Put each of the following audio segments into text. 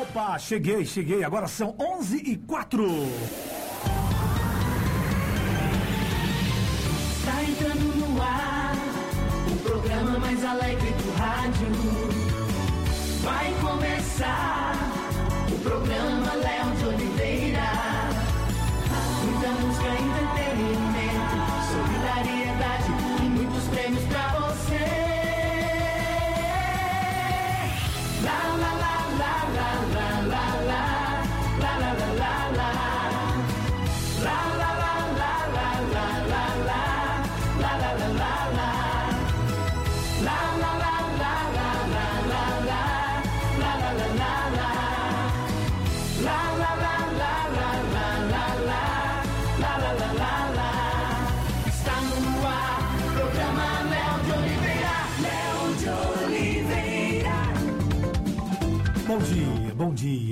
Opa, cheguei, cheguei. Agora são 11 e 4. Está entrando no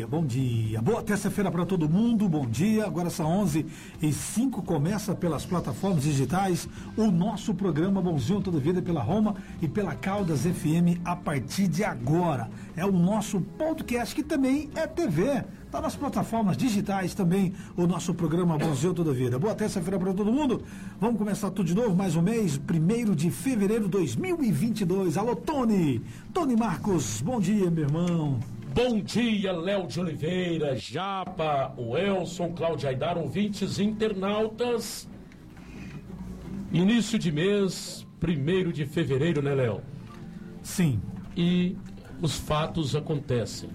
dia, bom dia. Boa terça-feira para todo mundo, bom dia. Agora são 11 e 5 começa pelas plataformas digitais o nosso programa Bonzinho Toda Vida pela Roma e pela Caldas FM a partir de agora. É o nosso podcast que também é TV. Está nas plataformas digitais também o nosso programa Bonzinho Toda Vida. Boa terça-feira para todo mundo. Vamos começar tudo de novo, mais um mês, 1 de fevereiro de 2022. Alô, Tony! Tony Marcos, bom dia, meu irmão. Bom dia, Léo de Oliveira, Japa, o Elson, Cláudio Aidar, ouvintes internautas. Início de mês, 1 de fevereiro, né, Léo? Sim, E os fatos acontecem.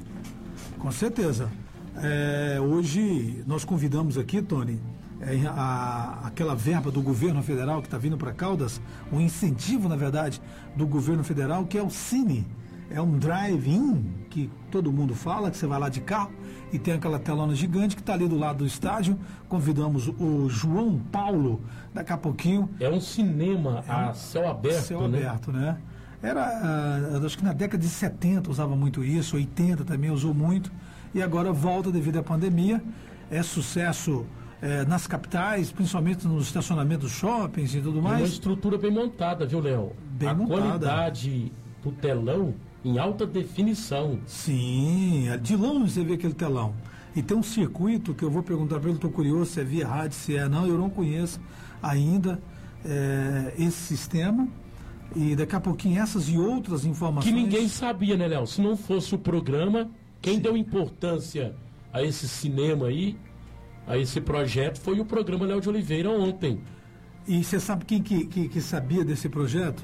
com certeza. É, hoje nós convidamos aqui, Tony, é, a- aquela verba do governo federal que está vindo para Caldas, um incentivo, na verdade, do governo federal, que é o Cine. É um drive-in que todo mundo fala, que você vai lá de carro e tem aquela telona gigante que está ali do lado do estádio. Convidamos o João Paulo, daqui a pouquinho, É um cinema a céu aberto, Céu né? aberto, né? Era, ah, acho que na década de 70 usava muito isso, 80 também usou muito, e agora volta devido à pandemia. É sucesso eh, nas capitais, principalmente nos estacionamentos shoppings e tudo E uma mais. estrutura bem montada, viu, Léo? Bem a montada. qualidade do telão em alta definição. Sim, é de longe você vê aquele telão. E tem um circuito que eu vou perguntar para ele, estou curioso se é via rádio, se é não, eu não conheço ainda eh, esse sistema. E daqui a pouquinho essas e outras informações. Que ninguém sabia, né, Léo? Se não fosse o programa, quem deu importância a esse cinema aí, a esse projeto, foi o programa Léo de Oliveira ontem. E você sabe quem que, que, que sabia desse projeto?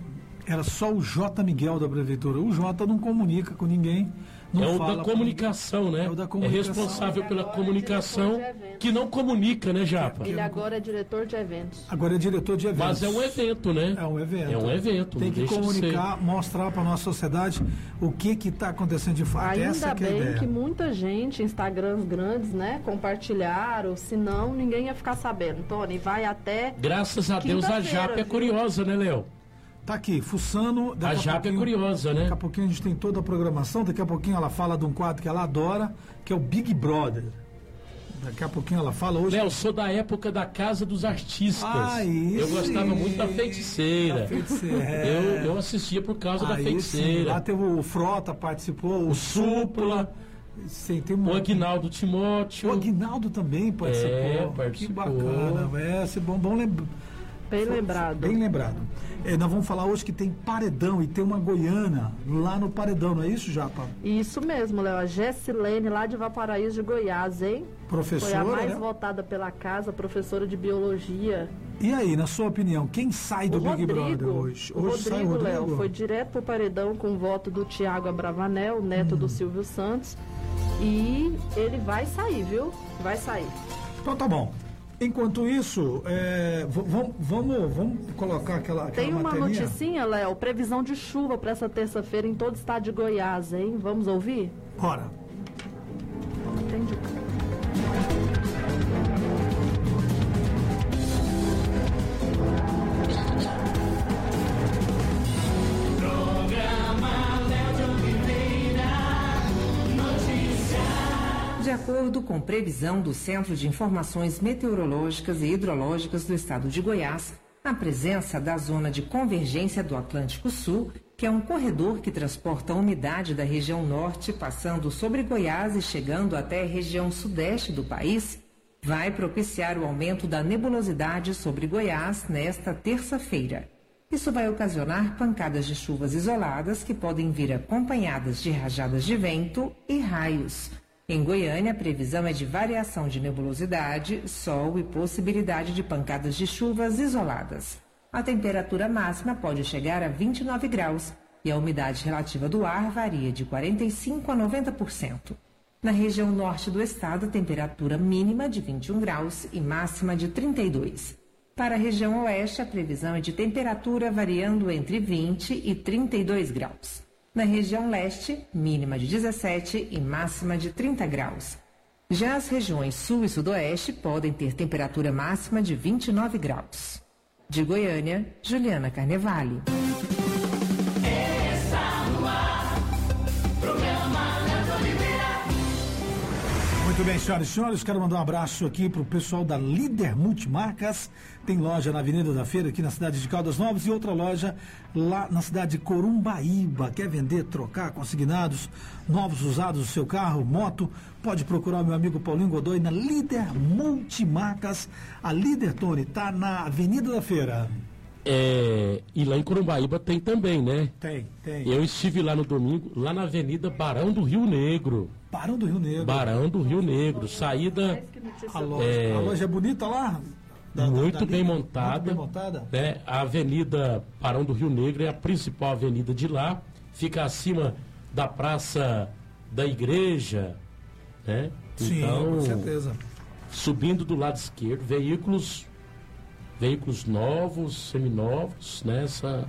Era só o J. Miguel da Prefeitura. O J não comunica com ninguém. Não é o fala da com comunicação, né? É o da comunicação. responsável pela é comunicação que não comunica, né, Japa? Ele agora é diretor de eventos. Agora é diretor de eventos. Mas é um evento, né? É um evento. É um evento. Tem que comunicar, mostrar para nossa sociedade o que que está acontecendo de fato. Essa Ainda que é a bem ideia. que muita gente, Instagrams grandes, né, compartilharam, senão ninguém ia ficar sabendo. Tony, vai até. Graças a Deus a Japa é viu? curiosa, né, Léo? Tá aqui, fuçando. A Japa é curiosa, né? Daqui a pouquinho a gente tem toda a programação. Daqui a pouquinho ela fala de um quadro que ela adora, que é o Big Brother. Daqui a pouquinho ela fala hoje. Léo, sou da época da Casa dos Artistas. Aí eu gostava muito da feiticeira. Da feiticeira, é. Eu, eu assistia por causa da Aí sim, feiticeira. lá teve o Frota participou, o, O Supla. Sim, tem O monte. Aguinaldo Timóteo. O Aguinaldo também participou. É, Que participou. bacana. É, bom, bom lembra- Bem lembrado. Bem lembrado. É, nós vamos falar hoje que tem paredão e tem uma goiana lá no paredão, não é isso, Japa? Isso mesmo, Léo. A Gessilene, lá de Valparaíso de Goiás, hein? Professora, Foi a mais né? votada pela casa, professora de biologia. E aí, na sua opinião, quem sai do o Big Rodrigo, Brother hoje? o Hoje sai o Rodrigo, Rodrigo? Léo, foi direto pro paredão com o voto do Tiago Abravanel, neto Hum. do Silvio Santos. E ele vai sair, viu? Vai sair. Então tá bom. Enquanto isso, é, vamos, vamos, vamos colocar aquela, aquela Tem uma materinha? noticinha, Léo, previsão de chuva para essa terça-feira em todo o estado de Goiás, hein? Vamos ouvir? Bora. Entendi. Acordo com previsão do Centro de Informações Meteorológicas e Hidrológicas do Estado de Goiás, a presença da zona de convergência do Atlântico Sul, que é um corredor que transporta a umidade da região norte, passando sobre Goiás e chegando até a região sudeste do país, vai propiciar o aumento da nebulosidade sobre Goiás nesta terça-feira. Isso vai ocasionar pancadas de chuvas isoladas que podem vir acompanhadas de rajadas de vento e raios. Em Goiânia, a previsão é de variação de nebulosidade, sol e possibilidade de pancadas de chuvas isoladas. A temperatura máxima pode chegar a 29 graus e a umidade relativa do ar varia de 45% a 90%. Na região norte do estado, temperatura mínima de 21 graus e máxima de 32. Para a região oeste, a previsão é de temperatura variando entre 20 e 32 graus. Na região leste, mínima de 17 e máxima de 30 graus. Já as regiões sul e sudoeste podem ter temperatura máxima de 29 graus. De Goiânia, Juliana Carnevale. Muito bem, senhoras e senhores, quero mandar um abraço aqui para o pessoal da Líder Multimarcas. Tem loja na Avenida da Feira, aqui na cidade de Caldas Novas, e outra loja lá na cidade de Corumbaíba. Quer vender, trocar consignados, novos usados do seu carro, moto? Pode procurar o meu amigo Paulinho Godoy na Líder Multimarcas. A Líder, Tony, está na Avenida da Feira. É, e lá em Corumbaíba tem também, né? Tem, tem. Eu estive lá no domingo, lá na Avenida Barão do Rio Negro. Barão do Rio Negro. Barão do Rio Negro, saída A loja É. a loja é bonita lá? Da- da- muito da bem Líder? montada. Muito bem montada? né? A Avenida Barão do Rio Negro é a principal avenida de lá, fica acima da Praça da Igreja, né? Sim, então, com certeza. subindo do lado esquerdo, veículos veículos novos, seminovos, nessa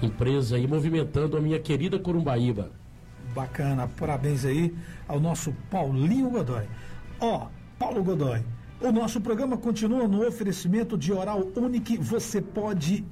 empresa aí movimentando a minha querida Corumbaíba. Bacana, parabéns aí ao nosso Paulinho Godoy. Ó, Paulo Godoy, o nosso programa continua no oferecimento de Oral Unique. Você pode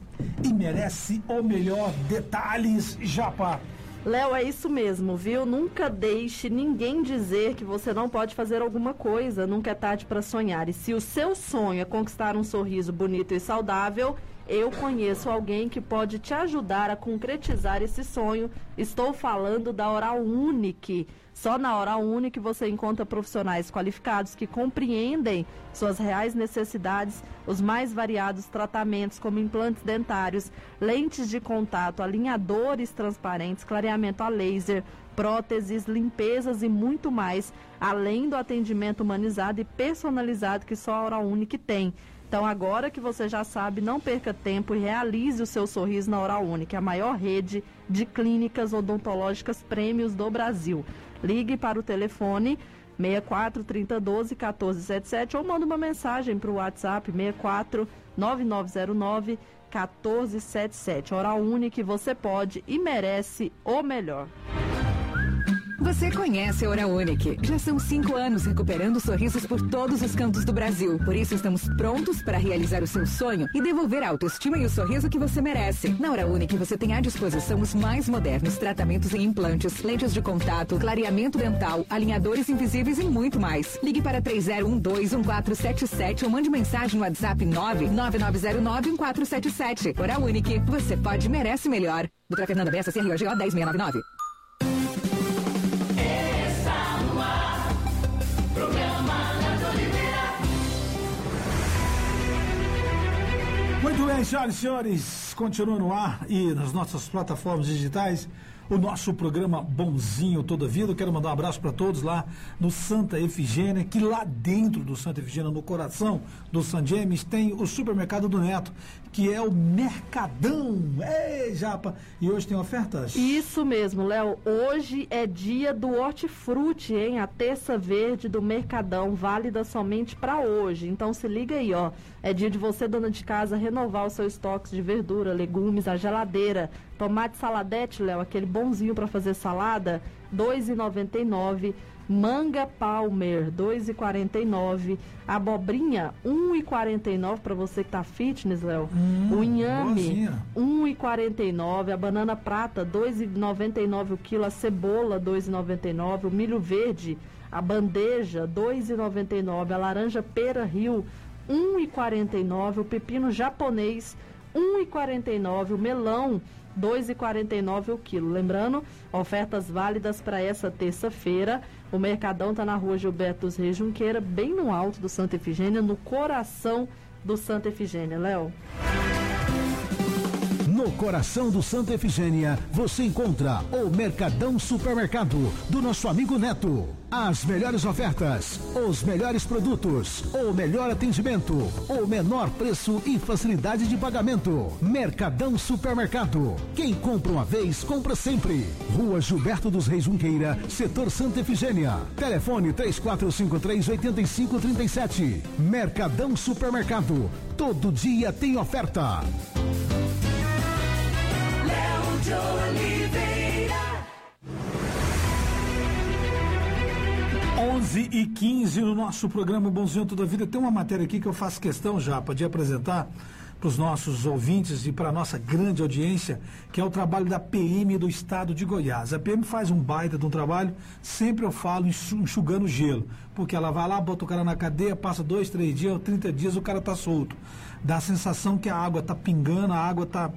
e merece o melhor. Detalhes, Japa. Léo, é isso mesmo, viu? Nunca deixe ninguém dizer que você não pode fazer alguma coisa. Nunca é tarde para sonhar. E se o seu sonho é conquistar um sorriso bonito e saudável, eu conheço alguém que pode te ajudar a concretizar esse sonho. Estou falando da Oral Unique. Só na Oral Unique você encontra profissionais qualificados que compreendem suas reais necessidades, os mais variados tratamentos como implantes dentários, lentes de contato, alinhadores transparentes, clareamento a laser, próteses, limpezas e muito mais, além do atendimento humanizado e personalizado que só a Oral Unique tem. Então, agora que você já sabe, não perca tempo e realize o seu sorriso na Oral Unique, a maior rede de clínicas odontológicas prêmios do Brasil. Ligue para o telefone 64 3012 1477 ou manda uma mensagem para o WhatsApp 64 9909 1477. Oral Unique, você pode e merece o melhor. Você conhece a Hora Unique. Já são cinco anos recuperando sorrisos por todos os cantos do Brasil. Por isso estamos prontos para realizar o seu sonho e devolver a autoestima e o sorriso que você merece. Na Hora Unique você tem à disposição os mais modernos tratamentos em implantes, lentes de contato, clareamento dental, alinhadores invisíveis e muito mais. Ligue para 30121477 ou mande mensagem no WhatsApp 999091477. Hora Unique. Você pode merece melhor. Doutora Fernanda Bessa, CROGO 10699. Muito bem, senhoras e senhores, continua no ar e nas nossas plataformas digitais o nosso programa Bonzinho Toda Vida. Eu quero mandar um abraço para todos lá no Santa Efigênia, que lá dentro do Santa Efigênia, no coração do San James, tem o supermercado do Neto, que é o Mercadão. Ei, Japa! E hoje tem ofertas? Isso mesmo, Léo. Hoje é dia do hortifruti, hein? A terça verde do Mercadão, válida somente para hoje. Então se liga aí, ó. É dia de você, dona de casa, renovar o seu estoque de verdura, legumes, a geladeira. Tomate saladete, Léo, aquele bonzinho para fazer salada, R$ 2,99. Manga Palmer, R$ 2,49. Abobrinha, R$ 1,49 para você que tá fitness, Léo. o inhame, boazinha. 1,49. A banana prata, 2,99 o quilo. A cebola, 2,99. O milho verde, a bandeja, 2,99. A laranja pera rio, 1,49. O pepino japonês, 1,49. O melão, 2,49 o quilo. Lembrando, ofertas válidas para essa terça-feira. O Mercadão está na rua Gilberto dos Junqueira, bem no alto do Santa Efigênia, no coração do Santa Efigênia. Léo. No coração do Santa Efigênia, você encontra o Mercadão Supermercado do nosso amigo Neto. As melhores ofertas, os melhores produtos, o melhor atendimento, o menor preço e facilidade de pagamento. Mercadão Supermercado. Quem compra uma vez, compra sempre. Rua Gilberto dos Reis Junqueira, setor Santa Efigênia. Telefone 3453-8537. Mercadão Supermercado. Todo dia tem oferta. De Oliveira. 11 e 15 no nosso programa Bonzinho Toda Vida. Tem uma matéria aqui que eu faço questão já de apresentar para os nossos ouvintes e para a nossa grande audiência, que é o trabalho da PM do estado de Goiás. A PM faz um baita de um trabalho, sempre eu falo enxu- enxugando gelo, porque ela vai lá, bota o cara na cadeia, passa dois, três dias, 30 dias, o cara está solto. Dá a sensação que a água está pingando, a água está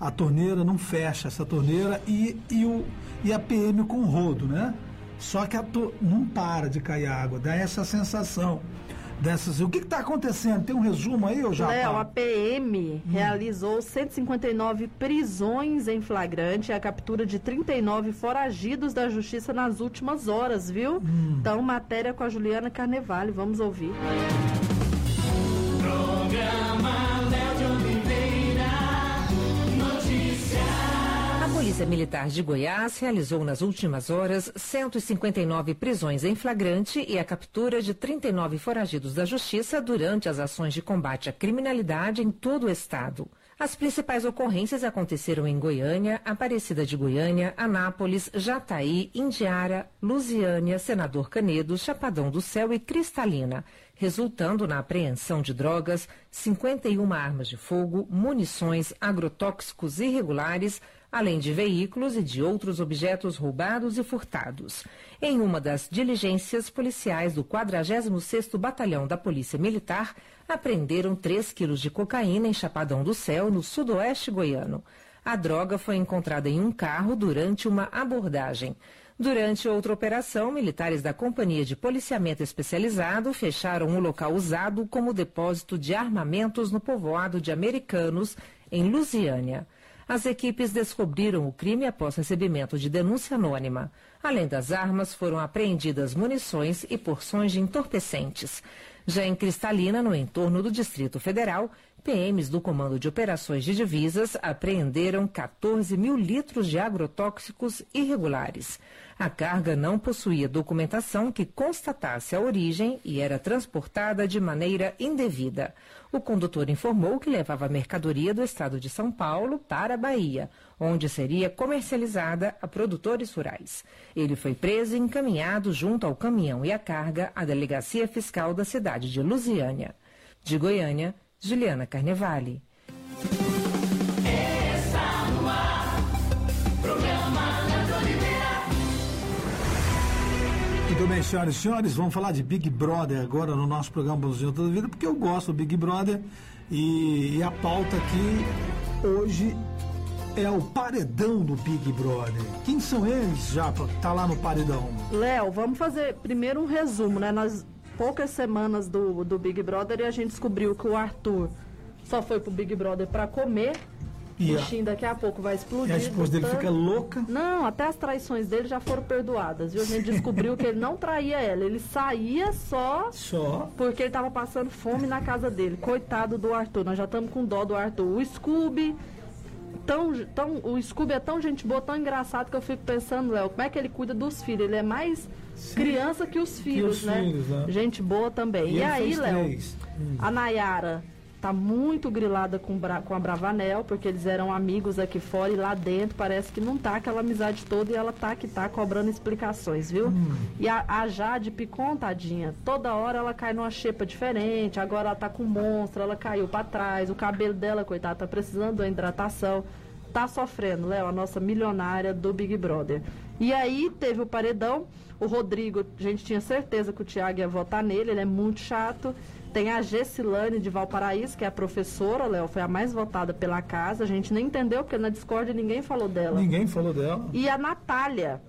a torneira não fecha essa torneira e, e, o, e a PM com rodo, né? Só que a to- não para de cair água, dá essa sensação dessas. O que está acontecendo? Tem um resumo aí, ou já? Léo, a PM realizou 159 prisões em flagrante e a captura de 39 foragidos da justiça nas últimas horas, viu? Então, matéria com a Juliana Carnevale, vamos ouvir. Programa Polícia Militar de Goiás realizou nas últimas horas 159 prisões em flagrante e a captura de 39 foragidos da Justiça durante as ações de combate à criminalidade em todo o estado. As principais ocorrências aconteceram em Goiânia, Aparecida de Goiânia, Anápolis, Jataí, Indiara, Lusiânia, Senador Canedo, Chapadão do Céu e Cristalina, resultando na apreensão de drogas, 51 armas de fogo, munições, agrotóxicos irregulares, além de veículos e de outros objetos roubados e furtados. Em uma das diligências policiais do 46º Batalhão da Polícia Militar, apreenderam 3 quilos de cocaína em Chapadão do Céu, no sudoeste goiano. A droga foi encontrada em um carro durante uma abordagem. Durante outra operação, militares da Companhia de Policiamento Especializado fecharam um local usado como depósito de armamentos no povoado de Americanos, em Lusiânia. As equipes descobriram o crime após recebimento de denúncia anônima. Além das armas, foram apreendidas munições e porções de entorpecentes. Já em Cristalina, no entorno do Distrito Federal, PMs do Comando de Operações de Divisas apreenderam 14 mil litros de agrotóxicos irregulares. A carga não possuía documentação que constatasse a origem e era transportada de maneira indevida. O condutor informou que levava mercadoria do estado de São Paulo para a Bahia, onde seria comercializada a produtores rurais. Ele foi preso e encaminhado junto ao caminhão e a carga à delegacia fiscal da cidade de Lusiânia. De Goiânia, Juliana Carnevale. Está no ar. Programa. Muito bem, senhoras e senhores, vamos falar de Big Brother agora no nosso programa Bonzinho Toda Vida, porque eu gosto do Big Brother e, e a pauta aqui hoje é o paredão do Big Brother. Quem são eles, Japa, que tá lá no paredão? Léo, vamos fazer primeiro um resumo, né? Nós poucas semanas do, do Big Brother e a gente descobriu que o Arthur só foi pro Big Brother pra comer. E o bichinho daqui a pouco vai E explodir. a esposa dele tanto- fica louca. Não, até as traições dele já foram perdoadas, viu? A gente descobriu que ele não traía ela, ele saía só Só. porque ele tava passando fome na casa dele. Coitado do Arthur, nós já estamos com dó do Arthur. O Scooby, tão, tão, o Scooby é tão gente boa, tão engraçado que eu fico pensando, Léo, como é que ele cuida dos filhos? Ele é mais criança que os filhos, os né? filhos, né? Gente boa também. E E, aí, Léo. Hum. a Nayara tá muito grilada com, com a Bravanel, porque eles eram amigos aqui fora e lá dentro parece que não tá aquela amizade toda e ela tá que tá cobrando explicações, viu? Hum. E a, a Jade Picon, tadinha, toda hora ela cai numa xepa diferente, agora ela tá com monstro, ela caiu pra trás, o cabelo dela, coitada, tá precisando de uma hidratação. Tá sofrendo, Léo, a nossa milionária do Big Brother. E aí teve o paredão, o Rodrigo, a gente tinha certeza que o Thiago ia votar nele, ele é muito chato. Tem a Gessilane de Valparaíso, que é a professora, Léo, foi a mais votada pela casa. A gente nem entendeu, porque na Discord ninguém falou dela. Ninguém falou dela. E a Natália.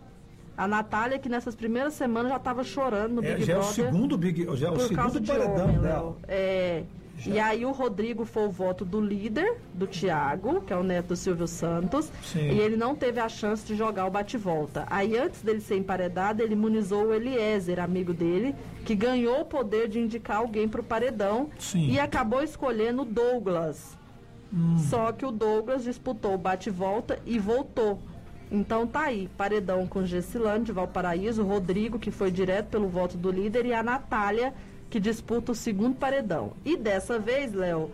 A Natália, que nessas primeiras semanas já estava chorando no É, Big já é o Brother. segundo Big, já é o segundo paredão homem, dela. Léo. É. E aí o Rodrigo foi o voto do líder, do Tiago, que é o neto do Silvio Santos, Sim. e ele não teve a chance de jogar o bate-volta. Aí antes dele ser emparedado, ele imunizou o Eliezer, amigo dele, que ganhou o poder de indicar alguém para o paredão Sim. e acabou escolhendo o Douglas. Hum. Só que o Douglas disputou o bate-volta e voltou. Então tá aí, paredão com Gessilane de Valparaíso, o Rodrigo, que foi direto pelo voto do líder, e a Natália, que disputa o segundo paredão. E dessa vez, Léo,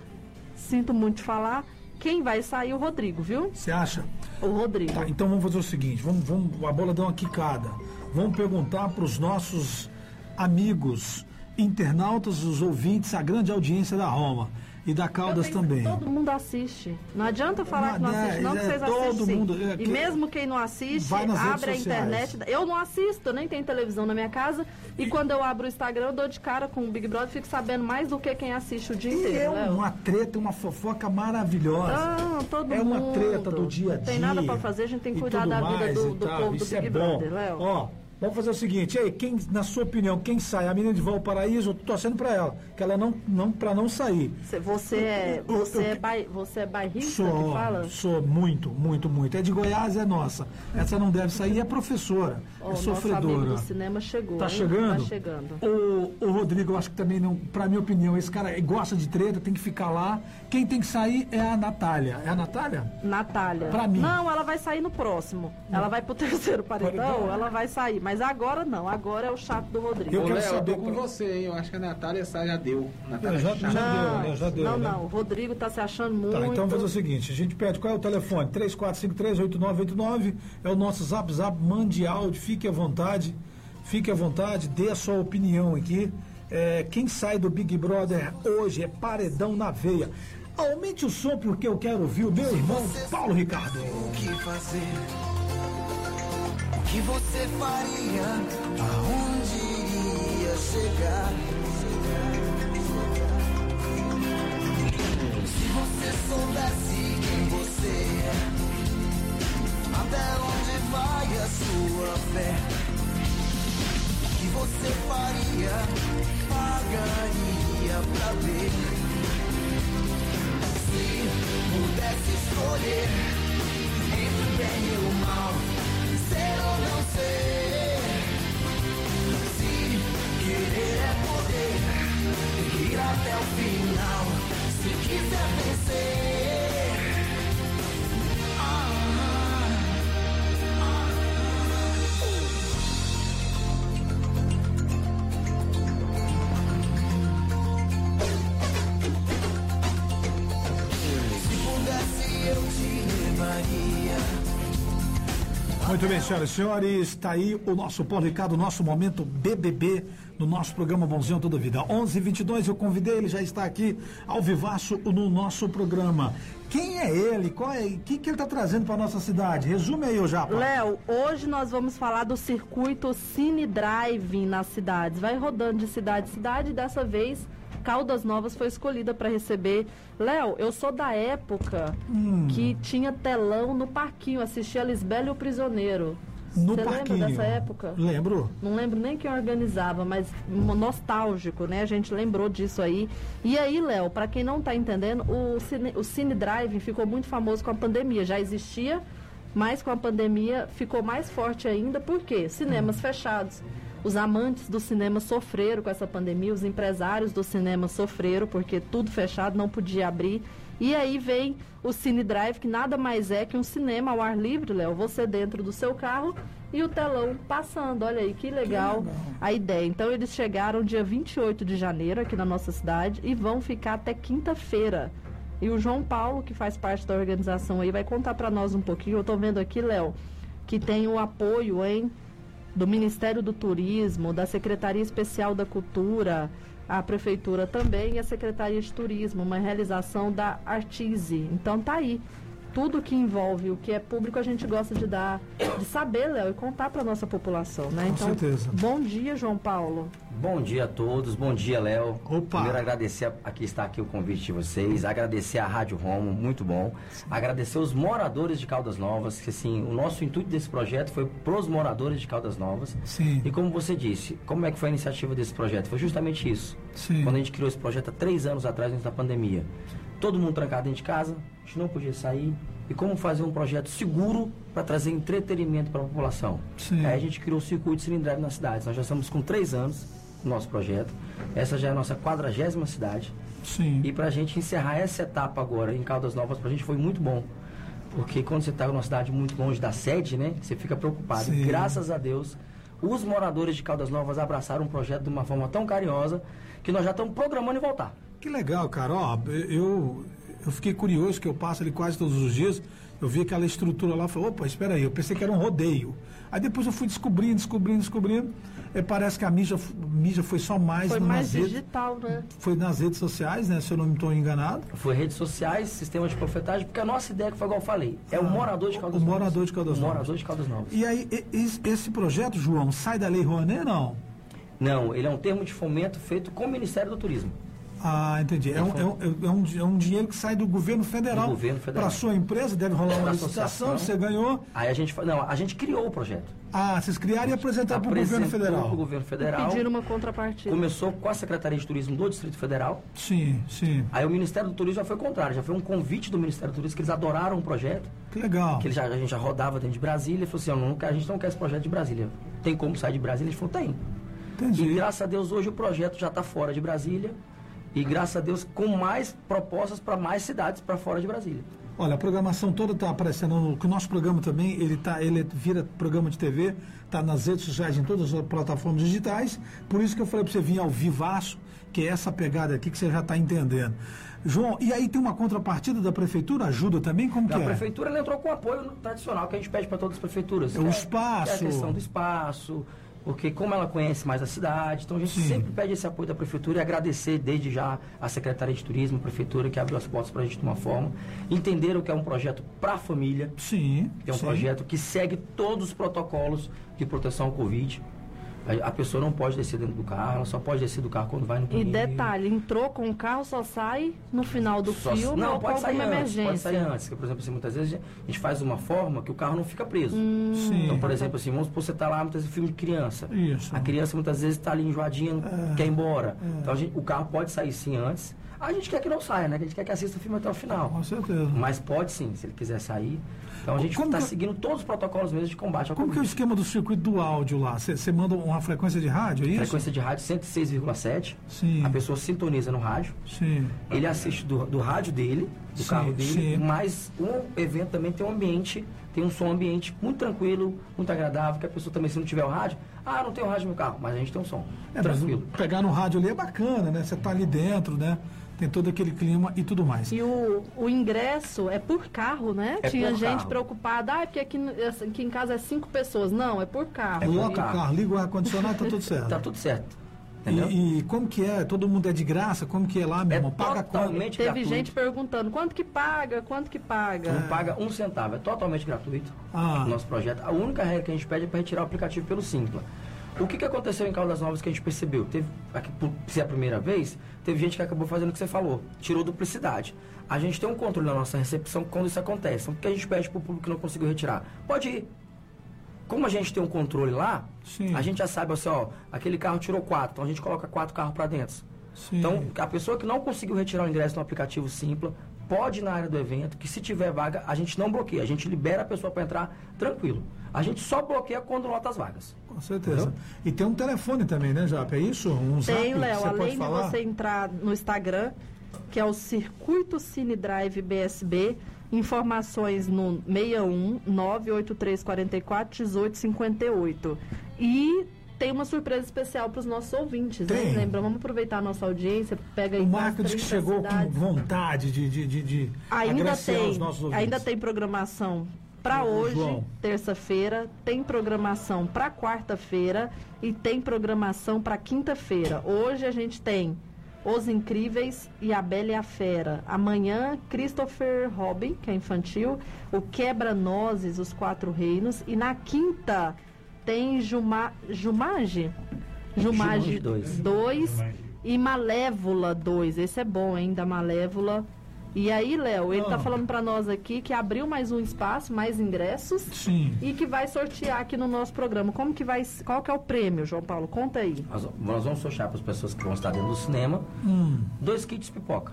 sinto muito falar, quem vai sair é o Rodrigo, viu? Você acha? O Rodrigo. Tá, então vamos fazer o seguinte, vamos, vamos, a bola deu uma quicada. Vamos perguntar para os nossos amigos internautas, os ouvintes, a grande audiência da Roma e da Caldas também. Todo mundo assiste. Não adianta falar que não Não, é, assiste, não, que é, vocês todo assistem. mundo, é, e que- mesmo quem não assiste, abre a internet. Eu não assisto, eu nem tenho televisão na minha casa. E, quando eu abro o Instagram, eu dou de cara com o Big Brother e fico sabendo mais do que quem assiste o dia E inteiro. é Léo. uma treta, uma fofoca maravilhosa. Não, todo é uma mundo. treta do dia a dia. Não tem nada pra fazer, a gente tem que e cuidar da vida mais do, e do povo do Isso Big é. Brother, Léo. Ó, vamos fazer o seguinte, aí, quem, na sua opinião, quem sai? A menina de Valparaíso, eu tô torcendo pra ela, que ela não, não para não sair. Você, você é, Eu- eu- você, é bai, você é bairrista que Sou, fala? sou muito, muito, muito. É de Goiás, é nossa. Essa não deve sair, é professora, Ó, é o nosso amigo sofredora. do cinema chegou. Tá hein? chegando? Tá chegando. O, o Rodrigo, eu acho que também não, pra minha opinião, esse cara gosta de treta, tem que ficar lá. Quem tem que sair é a Natália. É a Natália? Natália. Pra mim. Não, ela vai sair no próximo. Ela vai pro terceiro paredão, Paredão? ela vai sair. Mas agora não, agora é o chato do Rodrigo. Eu quero Léo, eu saber tô com pra- você, hein? Eu acho que a Natália Sá já deu. Natália Já- já- não, deu, né? Já deu, não, né? não. O Rodrigo tá se achando muito. Tá, então vamos fazer o seguinte, a gente pede qual é o telefone? 3453-8989 é o nosso zap zap, mande áudio, fique à vontade, fique à vontade, dê a sua opinião aqui. É, quem sai do Big Brother hoje é paredão na veia. Aumente o som porque eu quero ouvir o meu irmão Paulo Ricardo. O que fazer? Que você faria? Aonde iria chegar? Se você soubesse quem você é, até onde vai a sua fé? O que você faria? Pagaria pra ver. Se pudesse escolher entre o bem e o mal, Muito bem, senhoras e senhores, está aí o nosso Paulo Ricardo, nosso momento BBB no nosso programa Bonzinho Toda Vida. 11:22 eu convidei, ele já está aqui ao vivaço no nosso programa. Quem é ele? Qual é? O que, que ele está trazendo para nossa cidade? Resume aí, ô Japa. Léo, hoje nós vamos falar do circuito Cine Driving nas cidades. Vai rodando de cidade em cidade dessa vez Caldas Novas foi escolhida para receber. Léo, eu sou da época Hum. que tinha telão no parquinho, assistia a Lisbela e o Prisioneiro. no Você parquinho. lembra dessa época? Lembro. Não lembro nem quem organizava, mas nostálgico, né? A gente lembrou disso aí. E aí, Léo, para quem não tá entendendo, o Cine, o Cine Drive ficou muito famoso com a pandemia. Já existia, mas com a pandemia ficou mais forte ainda. Por quê? Cinemas fechados. Os amantes do cinema sofreram com essa pandemia, os empresários do cinema sofreram, porque tudo fechado, não podia abrir. E aí vem o Cine Drive, que nada mais é que um cinema ao ar livre, Léo. Você dentro do seu carro e o telão passando. Olha aí, que legal, a ideia. Então eles chegaram dia 28 de janeiro aqui na nossa cidade e vão ficar até quinta-feira. E o João Paulo, que faz parte da organização aí, vai contar para nós um pouquinho. Eu estou vendo aqui, Léo, que tem o apoio, hein, do Ministério do Turismo, da Secretaria Especial da Cultura, a Prefeitura também e a Secretaria de Turismo, uma realização da Artise. Então tá aí. Tudo que envolve o que é público a gente gosta de dar, de saber, Léo, e contar para nossa população, né? Com Então, certeza. bom dia, João Paulo. Bom dia a todos, bom dia, Léo. Opa. Primeiro agradecer a- aqui está aqui o convite de vocês, agradecer a Rádio Romo, muito bom. Agradecer os moradores de Caldas Novas, que assim, o nosso intuito desse projeto foi pros moradores de Caldas Novas. Sim. E como você disse, como é que foi a iniciativa desse projeto? Foi justamente isso. Sim. Quando a gente criou esse projeto há três anos atrás, antes da pandemia. Todo mundo trancado dentro de casa, a gente não podia sair. E como fazer um projeto seguro para trazer entretenimento para a população? Sim. Aí a gente criou o circuito cilindrado nas cidades. Nós já estamos com três anos no nosso projeto. Essa já é a nossa quadragésima cidade. Sim. E para a gente encerrar essa etapa agora em Caldas Novas, para a gente foi muito bom. Porque quando você está numa cidade muito longe da sede, né? Você fica preocupado. Sim. Graças a Deus, os moradores de Caldas Novas abraçaram o projeto de uma forma tão carinhosa que nós já estamos programando em voltar. Que legal, cara. Ó, eu, eu fiquei curioso, que eu passo ali quase todos os dias. Eu vi aquela estrutura lá, falei, opa, espera aí, eu pensei que era um rodeio. Aí depois eu fui descobrindo, descobrindo, descobrindo. E parece que a mídia, mídia foi só mais Foi mais redes, digital, né? foi nas redes sociais, né? Se eu não estou enganado. Foi redes sociais, sistema de profetagem, porque a nossa ideia, que foi igual eu falei, é o morador de Caldas Ah, o Novas. morador de Caldas O Novas. morador de Caldas Novas. E aí, esse projeto, João, sai da Lei Rouanet, não? Não, ele é um termo de fomento feito com o Ministério do Turismo. Ah, entendi. É um, é, um, é, um, é um dinheiro que sai do governo federal, Do governo federal. para sua empresa, deve rolar uma licitação, associação. você ganhou. Aí a gente, não, a gente criou o projeto. Ah, vocês criaram e apresentaram para o governo federal. pro governo federal. Pediram uma contrapartida. Começou com a Secretaria de Turismo do Distrito Federal. Sim, sim. Aí o Ministério do Turismo já foi o contrário, já foi um convite do Ministério do Turismo, que eles adoraram o projeto, Que legal. que eles já, a gente já rodava dentro de Brasília, e falou assim, não, a gente não quer esse projeto de Brasília. Tem como sair de Brasília? Eles falou, tem. E Entendi. graças a Deus hoje o projeto já está fora de Brasília. E graças a Deus com mais propostas para mais cidades para fora de Brasília. Olha, a programação toda está aparecendo. No, que o nosso programa também, ele, tá, ele vira programa de TV, está nas redes sociais, em todas as plataformas digitais. Por isso que eu falei para você vir ao vivaço, que é essa pegada aqui que você já está entendendo. João, e aí tem uma contrapartida da prefeitura? Ajuda também? Como que A é? prefeitura ela entrou com o apoio tradicional que a gente pede para todas as prefeituras. É o que espaço. que é a questão do espaço, porque como ela conhece mais a cidade, então a gente Sim. sempre pede esse apoio da prefeitura e agradecer desde já a Secretaria de Turismo, a prefeitura que abriu as portas para a gente de uma forma. Entenderam que é um projeto para a família, Sim. que é um sim. projeto que segue todos os protocolos de proteção ao Covid. A, pessoa não pode descer dentro do carro, ela só pode descer do carro quando vai no E banheiro. detalhe, entrou com o carro, só sai no final do Só- filme não, ou pode sair alguma antes, pode sair emergência. antes. Que, por exemplo, assim, muitas vezes a gente faz uma forma que o carro não fica preso. Sim. Então, por exemplo, assim, vamos supor você está lá, muitas vezes, filme de criança. Isso. A criança muitas vezes está ali enjoadinha, não quer ir embora. Então a gente- o carro pode sair sim antes. A gente quer que não saia, né? A gente quer que assista o filme até o final. Com certeza. Mas pode sim, se ele quiser sair. Então a gente está que- seguindo todos os protocolos mesmo de combate ao Como que é o Covid. esquema do circuito do áudio lá? Você manda uma frequência de rádio, é isso? Frequência de rádio 106,7. Sim. A pessoa sintoniza no rádio. Sim. Ele assiste do, do rádio dele, do Sim, carro dele, sim. mas o evento também tem um ambiente, tem um som ambiente muito tranquilo, muito agradável, que a pessoa também, se não tiver o rádio, ah, não tem o rádio no carro, mas a gente tem um som. É, tranquilo. pegar no rádio ali é bacana, né? Você tá ali dentro, né? Tem todo aquele clima e tudo mais. E o, o ingresso é por carro, né? É Tinha gente carro. preocupada, ah, porque aqui, aqui em casa é cinco pessoas. Não, é por carro. É por Coloca o carro. carro, liga o ar-condicionado, tá tudo certo. Tá tudo certo. E, e como que é? Todo mundo é de graça? Como que é lá, meu é irmão? Paga quanto? totalmente Teve gratuito. gente perguntando, quanto que paga, quanto que paga? Não paga um centavo, é totalmente gratuito Ah. o nosso projeto. A única regra que a gente pede é para retirar o aplicativo pelo Simpla. O que, que aconteceu em Caldas Novas que a gente percebeu? Teve, aqui, por ser a primeira vez, teve gente que acabou fazendo o que você falou, tirou duplicidade. A gente tem um controle na nossa recepção quando isso acontece. Então, o que a gente pede para o público que não conseguiu retirar? Pode ir. Como a gente tem um controle lá, Sim. a gente já sabe assim, ó, aquele carro tirou quatro, então a gente coloca quatro carros para dentro. Sim. Então, a pessoa que não conseguiu retirar o ingresso no aplicativo Simpla, pode ir na área do evento, que se tiver vaga, a gente não bloqueia, a gente libera a pessoa para entrar tranquilo. A gente só bloqueia quando lota as vagas. Com certeza. E tem um telefone também, né, Japa? É isso? Um Tem, Léo, você além de falar? você entrar no Instagram, que é o Circuito Cine Drive BSB, informações no 61 983 44 18 58. E tem uma surpresa especial para os nossos ouvintes, né? Tem. Lembra, vamos aproveitar a nossa audiência, pega aí O Marco que 30 chegou com cidades. vontade de, de, de, de Ainda tem, nossos ouvintes. ainda tem programação para hoje, terça-feira, tem programação para quarta-feira e tem programação para quinta-feira. Hoje a gente tem Os Incríveis e A Bela e a Fera. Amanhã, Christopher Robin, que é infantil, O Quebra-Nozes, Os Quatro Reinos. E na quinta tem Juma, Jumage? Jumage Jumanji dois. 2 e Malévola 2. Esse é bom, hein, da Malévola. E aí, Léo, ele tá Ah. falando pra nós aqui que abriu mais um espaço, mais ingressos Sim. e que vai sortear aqui no nosso programa. Como que vai, qual que é o prêmio, João Paulo? Conta aí. Nós, nós vamos sortear para as pessoas que vão estar dentro do cinema Hum. dois kits de pipoca.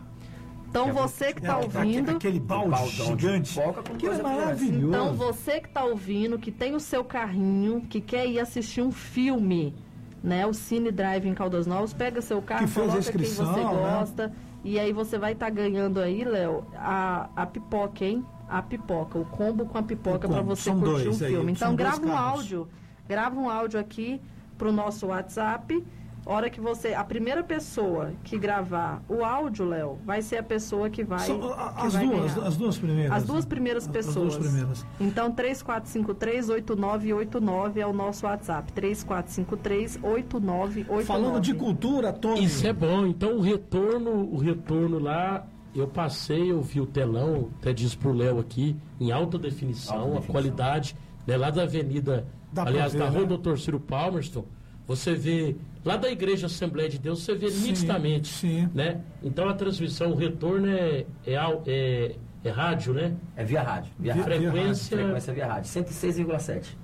Então você que tá É, ouvindo, Aquele balde gigante. pipoca com Que é maravilhoso. então você que tá ouvindo, que tem o seu carrinho, que quer ir assistir um filme, né? O Cine Drive em Caldas Novas, pega seu carro, Que fez a coloca quem inscrição, você né? E aí você vai estar ganhando aí, Léo, a, a pipoca, hein? A pipoca, o combo com a pipoca para você São curtir um aí, filme. são Então grava um áudio, grava um áudio aqui pro nosso WhatsApp. Hora que você, a primeira pessoa que gravar o áudio, Léo, vai ser a pessoa que vai, São, a- que as, vai duas, ganhar. as duas primeiras. As duas primeiras As pessoas. duas primeiras. Então, 3453-8989 é o nosso WhatsApp. 3453-8989. Falando de cultura, Tony. Isso é bom. Então o retorno, o retorno lá, eu passei, eu vi o telão, até disse pro Léo aqui, em alta definição, Alta a qualidade, né, lá da avenida, Dá aliás, ver, da né? rua Doutor Ciro Palmerston, você vê, lá da Igreja Assembleia de Deus, você vê Sim, nitidamente, sim. né? Então a transmissão, o retorno é, é, é, é rádio, né? É via rádio. Via Via- rádio. Frequência... Frequência via rádio. 106,7.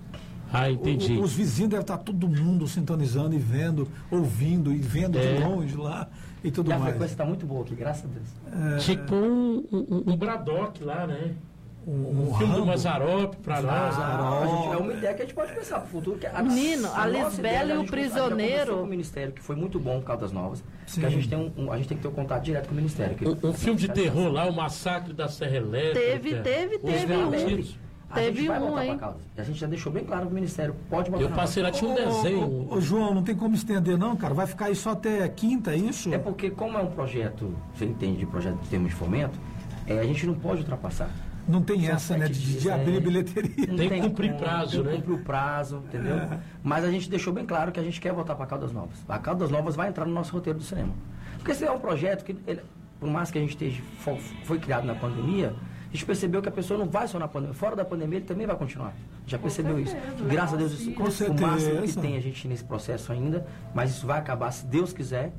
Ah, entendi. O- os vizinhos devem estar todo mundo sintonizando e vendo, ouvindo e vendo É. de longe lá e tudo E a mais. frequência está muito boa aqui, graças a Deus. Que pôr um, um, um Braddock lá, né? Um, Um filme do. Mazarop pra nós. Ah, a gente- é uma ideia que a gente pode pensar para o futuro. Que a, Menino, a nossa Lisbela ideia, e o a a Prisioneiro- com o Ministério, que foi muito bom por Caldas Novas. Sim. Que a gente, tem um, um- a gente tem que ter um contato direto com o Ministério. que- Um, um filme de terror lá, o Massacre da Serra Elétrica. Teve, teve, Os teve um. A Teve gente vai um, voltar pra hein? Caldas. A gente já deixou bem claro que o Ministério pode voltar Eu passei lá, tinha um Ô, desenho. ô, ô, João, não tem como estender não, cara. Vai ficar aí só até quinta, é isso? É porque, como é um projeto, você entende de projeto de termos de fomento, é, a gente não pode ultrapassar. Não tem essa, né, de, dias, de é. abrir bilheteria. Não Tem que cumprir prazo, né? cumprir o prazo, entendeu? Mas a gente deixou bem claro que a gente quer voltar para Caldas Novas. A Caldas Novas vai entrar no nosso roteiro do cinema. Porque esse é um projeto que, ele- por mais que a gente esteja, fo- foi criado na pandemia, a gente percebeu que a pessoa não vai só na pandemia. Fora da pandemia, ele também vai continuar. Já percebeu isso. Graças a Deus, isso, Com o máximo que certeza. tem a gente nesse processo ainda, mas isso vai acabar se Deus quiser.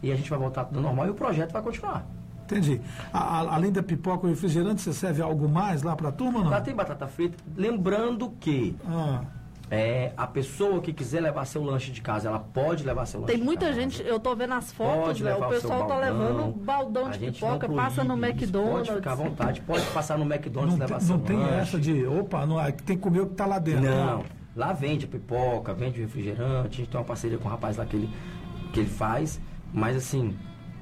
E a gente vai voltar tudo normal e o projeto vai continuar. Entendi. A- a- além da pipoca e refrigerante, você serve algo mais lá pra turma ou não? Lá tem batata frita. Lembrando que Ah, é, a pessoa que quiser levar seu lanche de casa, ela pode levar seu lanche Tem de muita casa. gente, eu tô vendo as fotos, levar o o pessoal tá baldão. levando baldão A de pipoca, não passa no McDonald's. Pode ficar à vontade, pode passar no McDonald's não e levar tem, seu não tem lanche. essa de, opa, não, é tem que comer o que tá lá dentro. Não, lá vende pipoca, vende refrigerante, a gente tem uma parceria com um rapaz lá que ele, que ele faz, mas assim,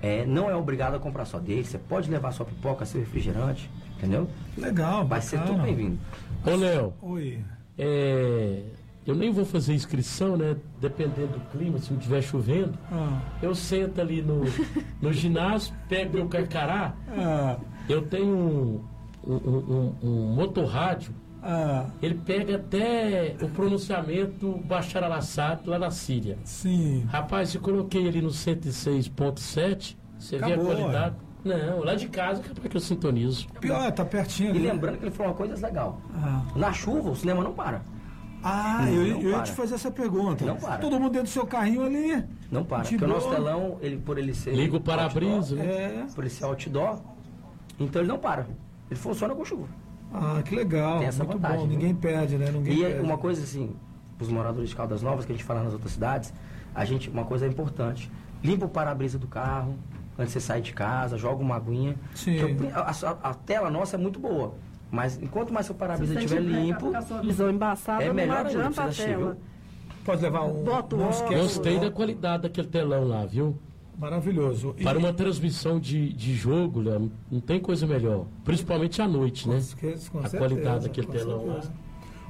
é, não é obrigado a comprar só dele, você pode levar sua pipoca, seu refrigerante, entendeu? Legal, Vai ser bacana. tudo bem-vindo. Ô, Léo, Oi. é, eu nem vou fazer inscrição, né? Dependendo do clima, se não estiver chovendo. Ah, Eu sento ali no, no ginásio, pego meu carcará. ah, Eu tenho um, um, um, um motorrádio. Ah, Ele pega até o pronunciamento Bashar al-Assad lá na Síria. sim. Rapaz, eu coloquei ali no 106.7, você vê a Acabou, qualidade. Não, lá de casa que é que eu sintonizo. Pior, tá pertinho E ali. lembrando que ele falou uma coisa legal. Ah, Na chuva, o cinema não para. Ah, Não, eu, não eu ia para. te fazer essa pergunta. Não para. Todo mundo dentro do seu carrinho ali. Não para. Porque o nosso telão, ele, por ele ser. Liga o para-brisa, outdoor, né? É. Por ele ser outdoor, então ele não para. Ele funciona com chuva. Ah, que legal. Tem essa Muito vantagem, bom. né? Ninguém perde, né? Ninguém E é perde. uma coisa assim, os moradores de Caldas Novas, que a gente fala nas outras cidades, a gente, uma coisa importante, limpa o para-brisa do carro, antes de você sair de casa, joga uma aguinha. Sim. Porque a, a- a tela nossa é muito boa, mas enquanto mais seu para-brisa estiver limpo, a visão embaçada, É não melhor ainda, adianta a tela. Pode levar um. Bota o não esquece. Gostei da qualidade daquele telão lá, viu? Maravilhoso. E- Para uma transmissão de, de jogo, Léo, não tem coisa melhor. Principalmente à noite, né? Com A certeza, qualidade daquele telão lá. certeza.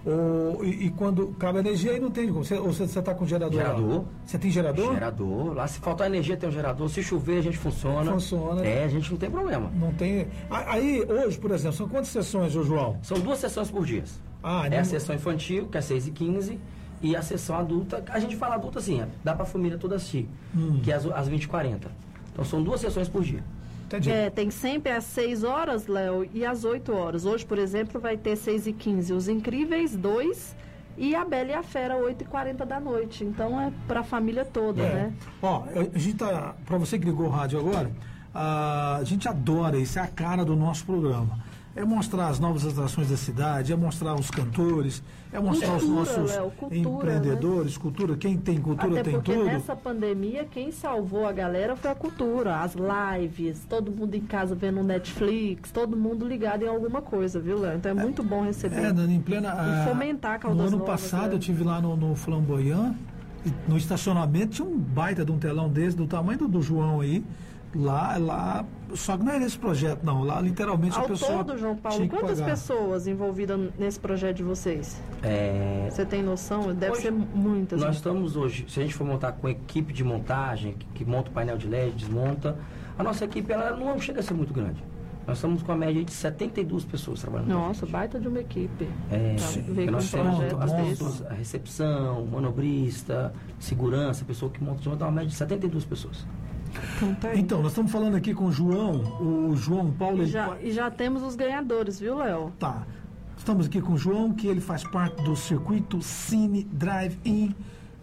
O- e, e quando cabe energia aí não tem como. Você, ou você está com gerador? Gerador. Você tem gerador? gerador, lá se faltar energia tem um gerador, se chover a gente funciona. Funciona. É, a gente não tem problema. Não tem. Aí, hoje, por exemplo, são quantas sessões, João? São duas sessões por dia. Ah, É não- a sessão infantil, que é 6 e 15 e a sessão adulta, a gente fala adulta assim, é, dá pra família toda assistir, Hum. que é às, às 20 e 40. Então são duas sessões por dia. Entendi. É, tem sempre às 6 horas, Léo, e às 8 horas. Hoje, por exemplo, vai ter 6 e 15 Os Incríveis 2 e a Bela e a Fera, 8 e 40 da noite. Então é pra família toda, É. né? Ó, a gente tá. Pra você que ligou o rádio agora, a gente adora, isso é a cara do nosso programa. É mostrar as novas atrações da cidade, é mostrar os cantores, é mostrar os Cultura, nossos Léo, cultura, empreendedores, cultura. Quem tem cultura Até tem porque tudo. nessa pandemia, quem salvou a galera foi a cultura, as lives, todo mundo em casa vendo Netflix, todo mundo ligado em alguma coisa, viu, Léo? Então é muito bom receber. É, Nani, em plena. E ah, fomentar Caldas No ano Novas, passado né? eu tive lá no, no Flamboyant, no estacionamento tinha um baita de um telão desse, do tamanho do, do João aí. Lá, lá. Só que não era esse projeto, não. Lá literalmente a Ao pessoa. todo, João Paulo, quantas pagar. pessoas envolvidas nesse projeto de vocês? É, Você tem noção? Deve Hoje, ser muitas. Nós estamos hoje, se a gente for montar com equipe de montagem, que, que monta o painel de LED, desmonta, a nossa equipe ela não chega a ser muito grande. Nós estamos com a média de 72 pessoas trabalhando. a Nossa, baita de uma equipe. É, ver nós temos pessoas, a recepção, manobrista, segurança, pessoa que monta, dá uma média de 72 pessoas. Então, tá. Então, nós estamos falando aqui com o João, o João Paulo. E já, e já temos os ganhadores, viu, Léo? Tá. Estamos aqui com o João, que ele faz parte do circuito Cine Drive-In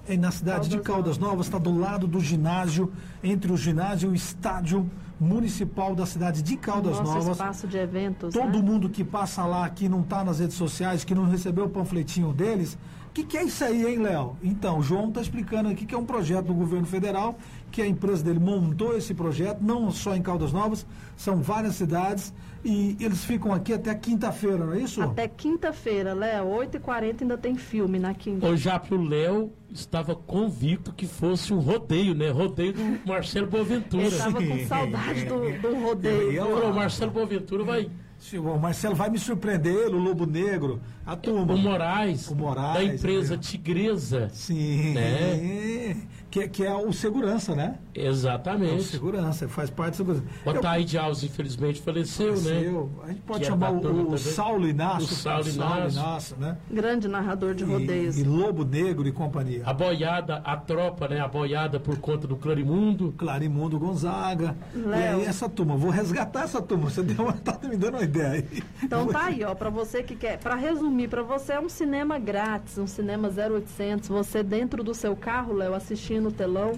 eh, na cidade de Caldas Caldas Novas, está do lado do ginásio, entre o ginásio e o estádio municipal da cidade de Caldas Nosso Novas. espaço de eventos. Todo né? mundo que passa lá, que não está nas redes sociais, que não recebeu o panfletinho deles, o que, que é isso aí, hein, Léo? Então, o João está explicando aqui que é um projeto do governo federal, que a empresa dele montou esse projeto, não só em Caldas Novas, são várias cidades, e eles ficam aqui até quinta-feira, não é isso? Até quinta-feira, Léo, 8h40 ainda tem filme na quinta. Pro Léo estava convicto que fosse um rodeio, né? Rodeio do Marcelo Boaventura. Ele tava com saudade do, do Eu rodeio. ia Falou, lá. o Marcelo Boaventura vai. Se O Marcelo vai me surpreender, ele, o Lobo Negro, a turma. O Moraes, O Moraes, da empresa é. Tigresa. Sim. Né? Que, que é o segurança, né? É o Exatamente. segurança, faz parte do segurança. O Taíde Alves, infelizmente, faleceu, né? Eu, a gente pode Que chamar era o, o. Saulo Inácio, O Saulo Inácio. Inácio, né? Grande narrador de rodeios. E, e Lobo Negro e companhia. A boiada, a tropa, né? A boiada por conta do Clarimundo. Clarimundo Gonzaga. E Léo. aí essa turma, vou resgatar essa turma. Você deu uma, tá me dando uma ideia aí. Então tá aí, ó, pra você que quer, Pra resumir, pra você é um cinema grátis, um cinema 0800, você dentro do seu carro, Léo, assistindo o telão,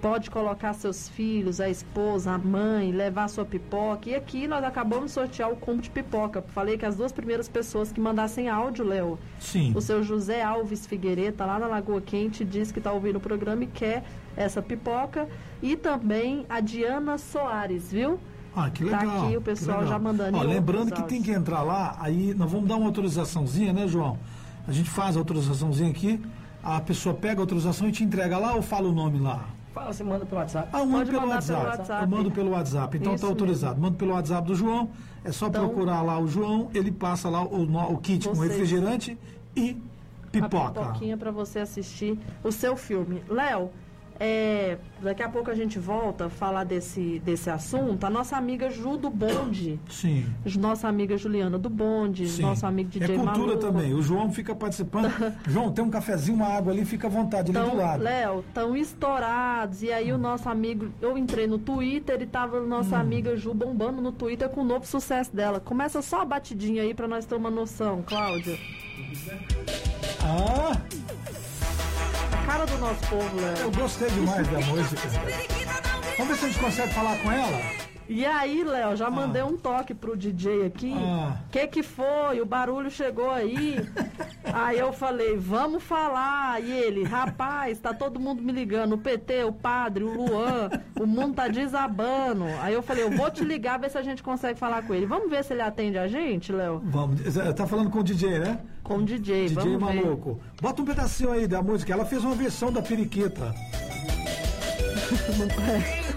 pode colocar seus filhos, a esposa, a mãe, levar sua pipoca. E aqui nós acabamos de sortear o combo de pipoca. Falei que as duas primeiras pessoas que mandassem áudio, Léo, Sim. o seu José Alves Figueiredo, tá lá na Lagoa Quente, diz que tá ouvindo o programa e quer essa pipoca. E também a Diana Soares, viu? Ah, que Tá legal. aqui o pessoal legal. já mandando Ó, em lembrando que tem que entrar lá, aí nós vamos dar uma autorizaçãozinha, né, João? A gente faz a autorizaçãozinha aqui, a pessoa pega a autorização e te entrega lá ou fala o nome lá? Fala, você manda pelo WhatsApp. Ah, eu mando pelo WhatsApp. pelo WhatsApp. Eu mando pelo WhatsApp. Então Isso tá autorizado. Mando pelo WhatsApp do João. É só Então- procurar lá o João, ele passa lá o, o kit com refrigerante e A pipoca. pipoquinha pra você assistir o seu filme. Léo, é, daqui a pouco a gente volta a falar desse, desse assunto. A nossa amiga Ju do Bonde, Sim. nossa amiga Juliana do Bonde, Sim. nosso amigo DJ é cultura Maluco. também. O João fica participando. João, tem um cafezinho, uma água ali, fica à vontade ali do Então, lado. Léo, estão estourados. E aí o nosso amigo, eu entrei no Twitter e tava nossa Hum. amiga Ju bombando no Twitter com o novo sucesso dela. Começa só a batidinha aí pra nós ter uma noção, Cláudia. Ah, cara do nosso povo, Léo. eu gostei demais da música. Vamos ver se a gente consegue falar com ela? E aí, Léo, já mandei um toque pro DJ aqui. Ah. Que que foi? O barulho chegou aí. aí eu falei, vamos falar. E ele, rapaz, tá todo mundo me ligando. O PT, o padre, o Luan, o mundo tá desabando. Aí eu falei, eu vou te ligar, ver se a gente consegue falar com ele. Vamos ver se ele atende a gente, Léo? Vamos, tá falando com o DJ, né? Com o DJ, DJ vamos ver. maluco. Bota um pedacinho aí da música. Ela fez uma versão da periquita.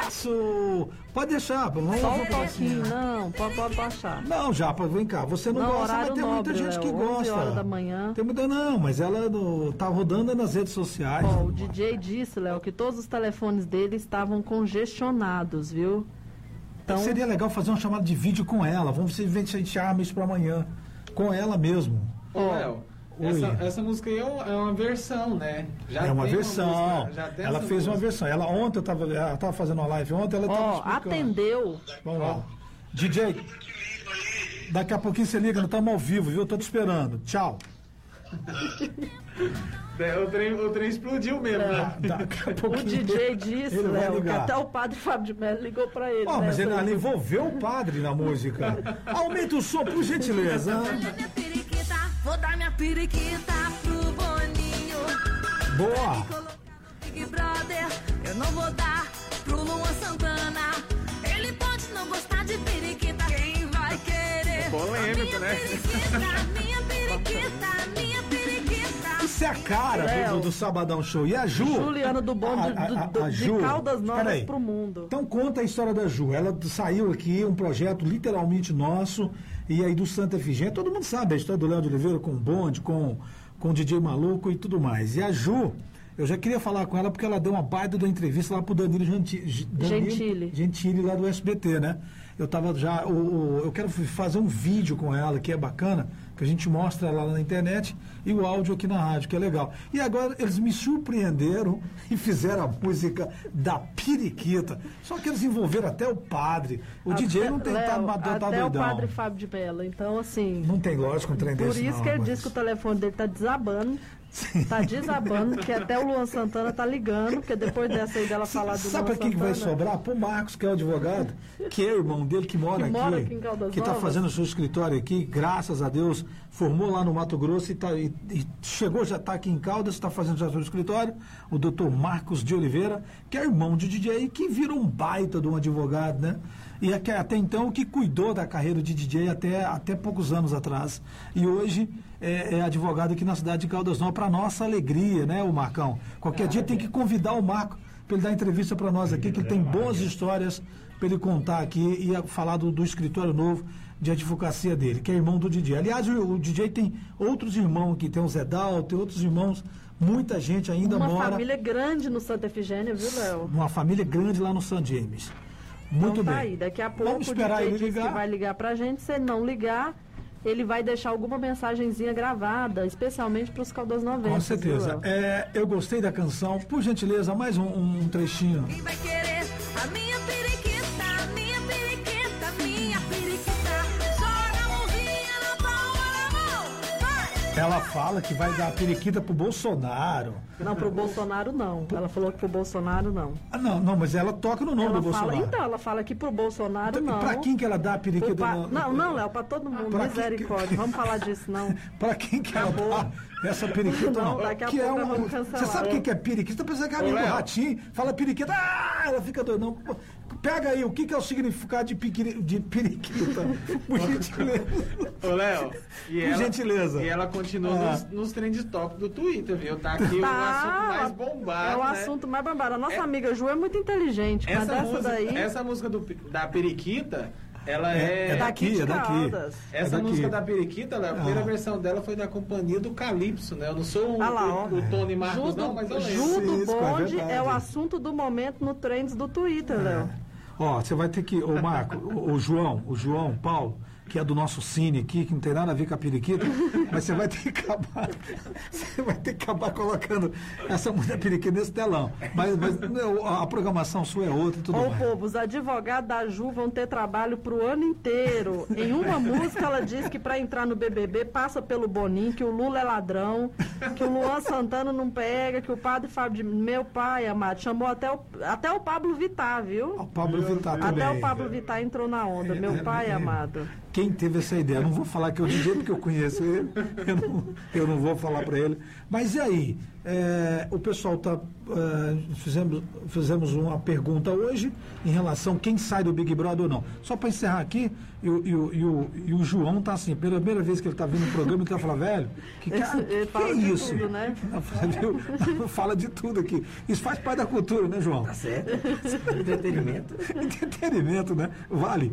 Sucesso! Pode deixar, vamos Só um toquinho, não, pode, pode baixar. Não, Japa, vem cá. Você não, Não, gosta, mas tem muita nobre, gente que Léo, 11 gosta. horas da manhã. Tem muita não, mas ela no- tá rodando nas redes sociais. Ó, o DJ disse, Léo, que todos os telefones dele estavam congestionados, viu? Então, Seria legal fazer uma chamada de vídeo com ela. Vamos ver se a gente arma isso pra amanhã. Com ela mesmo. Ô, Léo. Essa, essa música aí é uma, é uma versão, né? Já é uma tem versão. música, já tem ela fez uma música. versão. Ela ontem eu tava, ela tava fazendo uma live ontem, ela explicando. atendeu. Vamos lá. DJ, daqui a pouquinho você liga, nós estamos ao vivo, viu? Tô te esperando. Tchau. É, O trem, o trem explodiu mesmo, né? Daqui a O. DJ disse, ele vai que até o padre Fábio de Mello ligou pra ele. Ó, né, mas ele, ela envolveu o padre na música. Aumenta o som, por gentileza. Vou dar minha periquita pro Boninho. Boa. Big Brother, eu não vou dar pro Luan Santana. Ele pode não gostar de periquita, quem vai querer? Polêmico, A minha né? Periquita, minha periquita, minha periquita. É a cara Léo. do, do Sabadão Show. E a Ju. Juliana do Bom a- do- a- do- a- do- a de Ju- Caldas Novas pro mundo. Então conta a história da Ju. Ela saiu aqui, um projeto literalmente nosso, e aí do Santa Efigênia. Todo mundo sabe a história do Léo de Oliveira com o Bonde, com, com o DJ Maluco e tudo mais. E a Ju, eu já queria falar com ela porque ela deu uma baita da entrevista lá pro Danilo Genti- Danilo Gentili. Gentili lá do SBT, né? Eu tava já. O, o- eu quero fazer um vídeo com ela que é bacana, que a gente mostra lá na internet, e o áudio aqui na rádio, que é legal. E agora eles me surpreenderam e fizeram a música da Periquita. Só que eles envolveram até o padre. O DJ não tem tá, Léo, tá, tá Até o doidão. padre Fábio de Mello. Então, assim, Não tem lógico um trem por desse, isso não, que ele mas- disse que o telefone dele tá desabando. Tá desabando, que até o Luan Santana tá ligando, porque depois dessa aí dela falar do Sabe Luan para quem que vai sobrar? Pro Marcos, que é o advogado, que é irmão dele, que mora Que aqui. mora aqui que está Novas. fazendo o seu escritório aqui, graças a Deus, formou lá no Mato Grosso e, tá, e- e chegou, já está aqui em Caldas, está fazendo já o seu escritório, o doutor Marcos de Oliveira, que é irmão de DJ, que virou um baita de um advogado, né? E é que até então que cuidou da carreira de DJ até, até poucos anos atrás. E hoje é, é advogado aqui na cidade de Caldas Novas, para nossa alegria, né, o Marcão? Qualquer dia tem que convidar o Marco para ele dar entrevista para nós aqui, que ele tem boas histórias para ele contar aqui e falar do, do escritório novo de advocacia dele, que é irmão do DJ. Aliás, o, o DJ tem outros irmãos aqui, tem o Zedal, tem outros irmãos, muita gente ainda Uma mora. família grande no Santa Efigênia, viu, Léo? Uma família grande lá no St. James. Muito então, tá bem. aí. Daqui a pouco Vamos esperar o DJ ele ligar. vai ligar pra gente. Se ele não ligar, ele vai deixar alguma mensagenzinha gravada, especialmente pros Caldas 90. Com certeza. É, eu gostei da canção. Por gentileza, mais um, um trechinho. Quem vai querer? A minha Ela fala que vai dar periquita pro Bolsonaro. Não, pro Bolsonaro não. Ela falou que pro Bolsonaro não. Ah, não, não, mas ela toca no nome ela do fala, Bolsonaro. então, ela fala que pro Bolsonaro Então, não. Pra quem que ela dá a periquita? O pa- no- Não, não, Léo, pra todo mundo. Pra quem que- Misericórdia. Vamos falar disso, não. Pra quem que ela dá essa periquita? Não, Não, daqui a que é pouco um, vamos cancelar. Você sabe o que é periquita? Você pensa que é amigo do ratinho, fala periquita, ah, ela fica doida. Não, pô, pega aí, o que que é o significado de, piquiri- de periquita? Por gentileza. Ô, Léo, e Por ela, gentileza. E ela continua Ah. nos, nos trend top do Twitter, viu? Tá aqui o assunto mais bombado. É o né? assunto mais bombado. A nossa amiga Ju é muito inteligente, mas Essa música, daí. essa música do, da Periquita, ela é. É daqui, de é daqui. Essa É daqui. música da Periquita, Léo, a primeira Ah. versão dela foi da companhia do Calypso, né? Eu não sou o, Ah lá, o, o Tony Marcos, Ju não, mas eu do, lembro. Ju do é Bonde é o assunto do momento no Trends do Twitter, Léo. Ó, você vai ter que, ô Marco, o, o João, o João Paulo, que é do nosso cine aqui, que não tem nada a ver com a periquita, mas você vai ter que acabar, você vai ter que acabar colocando essa mulher periquita nesse telão. Mas, mas a programação sua é outra e tudo Ô, mais. povo, os advogados da Ju vão ter trabalho pro ano inteiro. Em uma música, ela diz que pra entrar no BBB passa pelo Boninho, que o Lula é ladrão, que o Luan Santana não pega, que o padre Fábio de... Meu pai, amado, chamou até o, até o Pablo Vittar, viu? O Pablo Vittar também. Até o Pablo Vittar entrou na onda, meu pai amado. Quem teve essa ideia? Eu não vou falar que o DJ porque eu conheço ele, eu não, eu não vou falar para ele. Mas e aí? É, o pessoal tá. é, fizemos, fizemos uma pergunta hoje em relação a quem sai do Big Brother ou não. Só para encerrar aqui, e, o- e o- e o, e o João tá assim, pela primeira vez que ele tá vindo no programa, ele tá falando, velho, que, cara, que fala é isso? tudo, né? Fala de tudo aqui. Isso faz parte da cultura, né, João? Tá certo. Entretenimento. Entretenimento, né? Vale.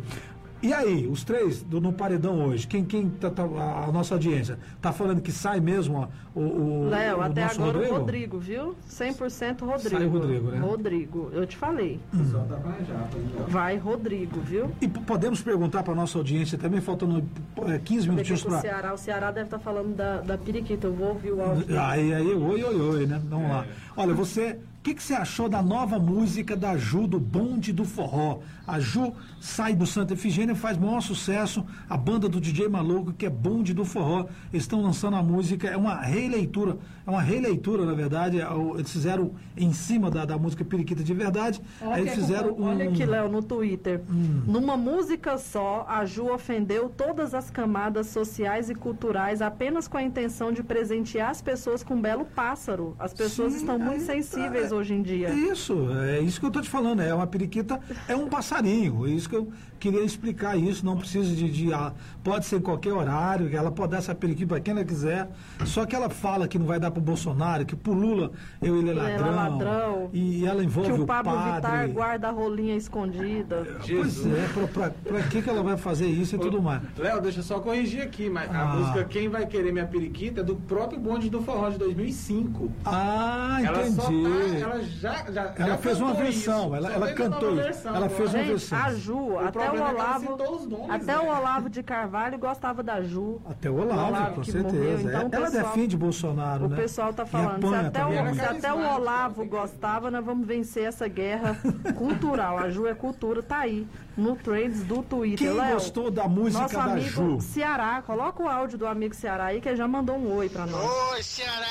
E aí, os três do, no paredão hoje, quem, quem tá, tá- a, a nossa audiência, tá falando que sai mesmo ó, o, o, Léo, o até nosso agora Rodrigo? o Rodrigo, viu? 100% Rodrigo. Sai o Rodrigo, né? Rodrigo, eu te falei. Só tá pra já, pra gente. Vai Rodrigo, viu? E podemos perguntar para nossa audiência também, faltando é, 15 Ver minutinhos o para. Ceará, o Ceará deve estar falando da, da periquita. Eu vou ouvir o áudio. Aí, aí, oi, oi, oi, né? Vamos lá. Olha, você, o que, que você achou da nova música da Ju, do Bonde do Forró? A Ju sai do Santa Efigênia, faz maior sucesso. A banda do DJ Maluco, que é Bonde do Forró, eles estão lançando a música. É uma releitura, é uma releitura, na verdade. é Eles fizeram em cima da, da música Periquita de verdade. aí eles fizeram um. Olha aqui, Léo, no Twitter. Numa música só, a Ju ofendeu todas as camadas sociais e culturais apenas com a intenção de presentear as pessoas com um belo pássaro. As pessoas Sim, estão muito é, sensíveis hoje em dia. Isso, é isso que eu estou te falando. É uma periquita, é um passarinho. É isso que eu queria explicar isso. Não precisa de. de- ah, pode ser em qualquer horário, ela pode dar essa periquita para quem ela quiser. Só que ela fala que não vai dar para o Bolsonaro, que pro Lula eu ele é Ele é ladrão. ladrão. E ela envolve Que o o Pablo padre. Vittar guarda a rolinha escondida. Pois é, pra, pra, pra que, que ela vai fazer isso e tudo mais? Léo, deixa eu só corrigir aqui, mas Ah. a música Quem Vai Querer Minha Periquita é do próprio bonde do forró de 2005. Ah, Ela entendi. só tá, ela já, já Ela já fez uma versão, isso, ela- ela cantou isso. versão Ela agora. fez uma Gente, versão. a Ju, até o é que ela Olavo, nomes, até né? o Olavo de Carvalho gostava da Ju. Até o Olavo, Olavo com certeza. morreu, então o ela pessoal- defende Bolsonaro, O né? pessoal tá E falando, se até, o, também. Ela é se até o carismática, Olavo gostava, nós vamos vencer essa guerra cultural. A Ju é cultura, tá aí, no trends do Twitter. Quem Léo, gostou da música nosso da amigo Ju? Ceará, coloca o áudio do amigo Ceará aí, que ele já mandou um oi pra nós. Oi, Ceará.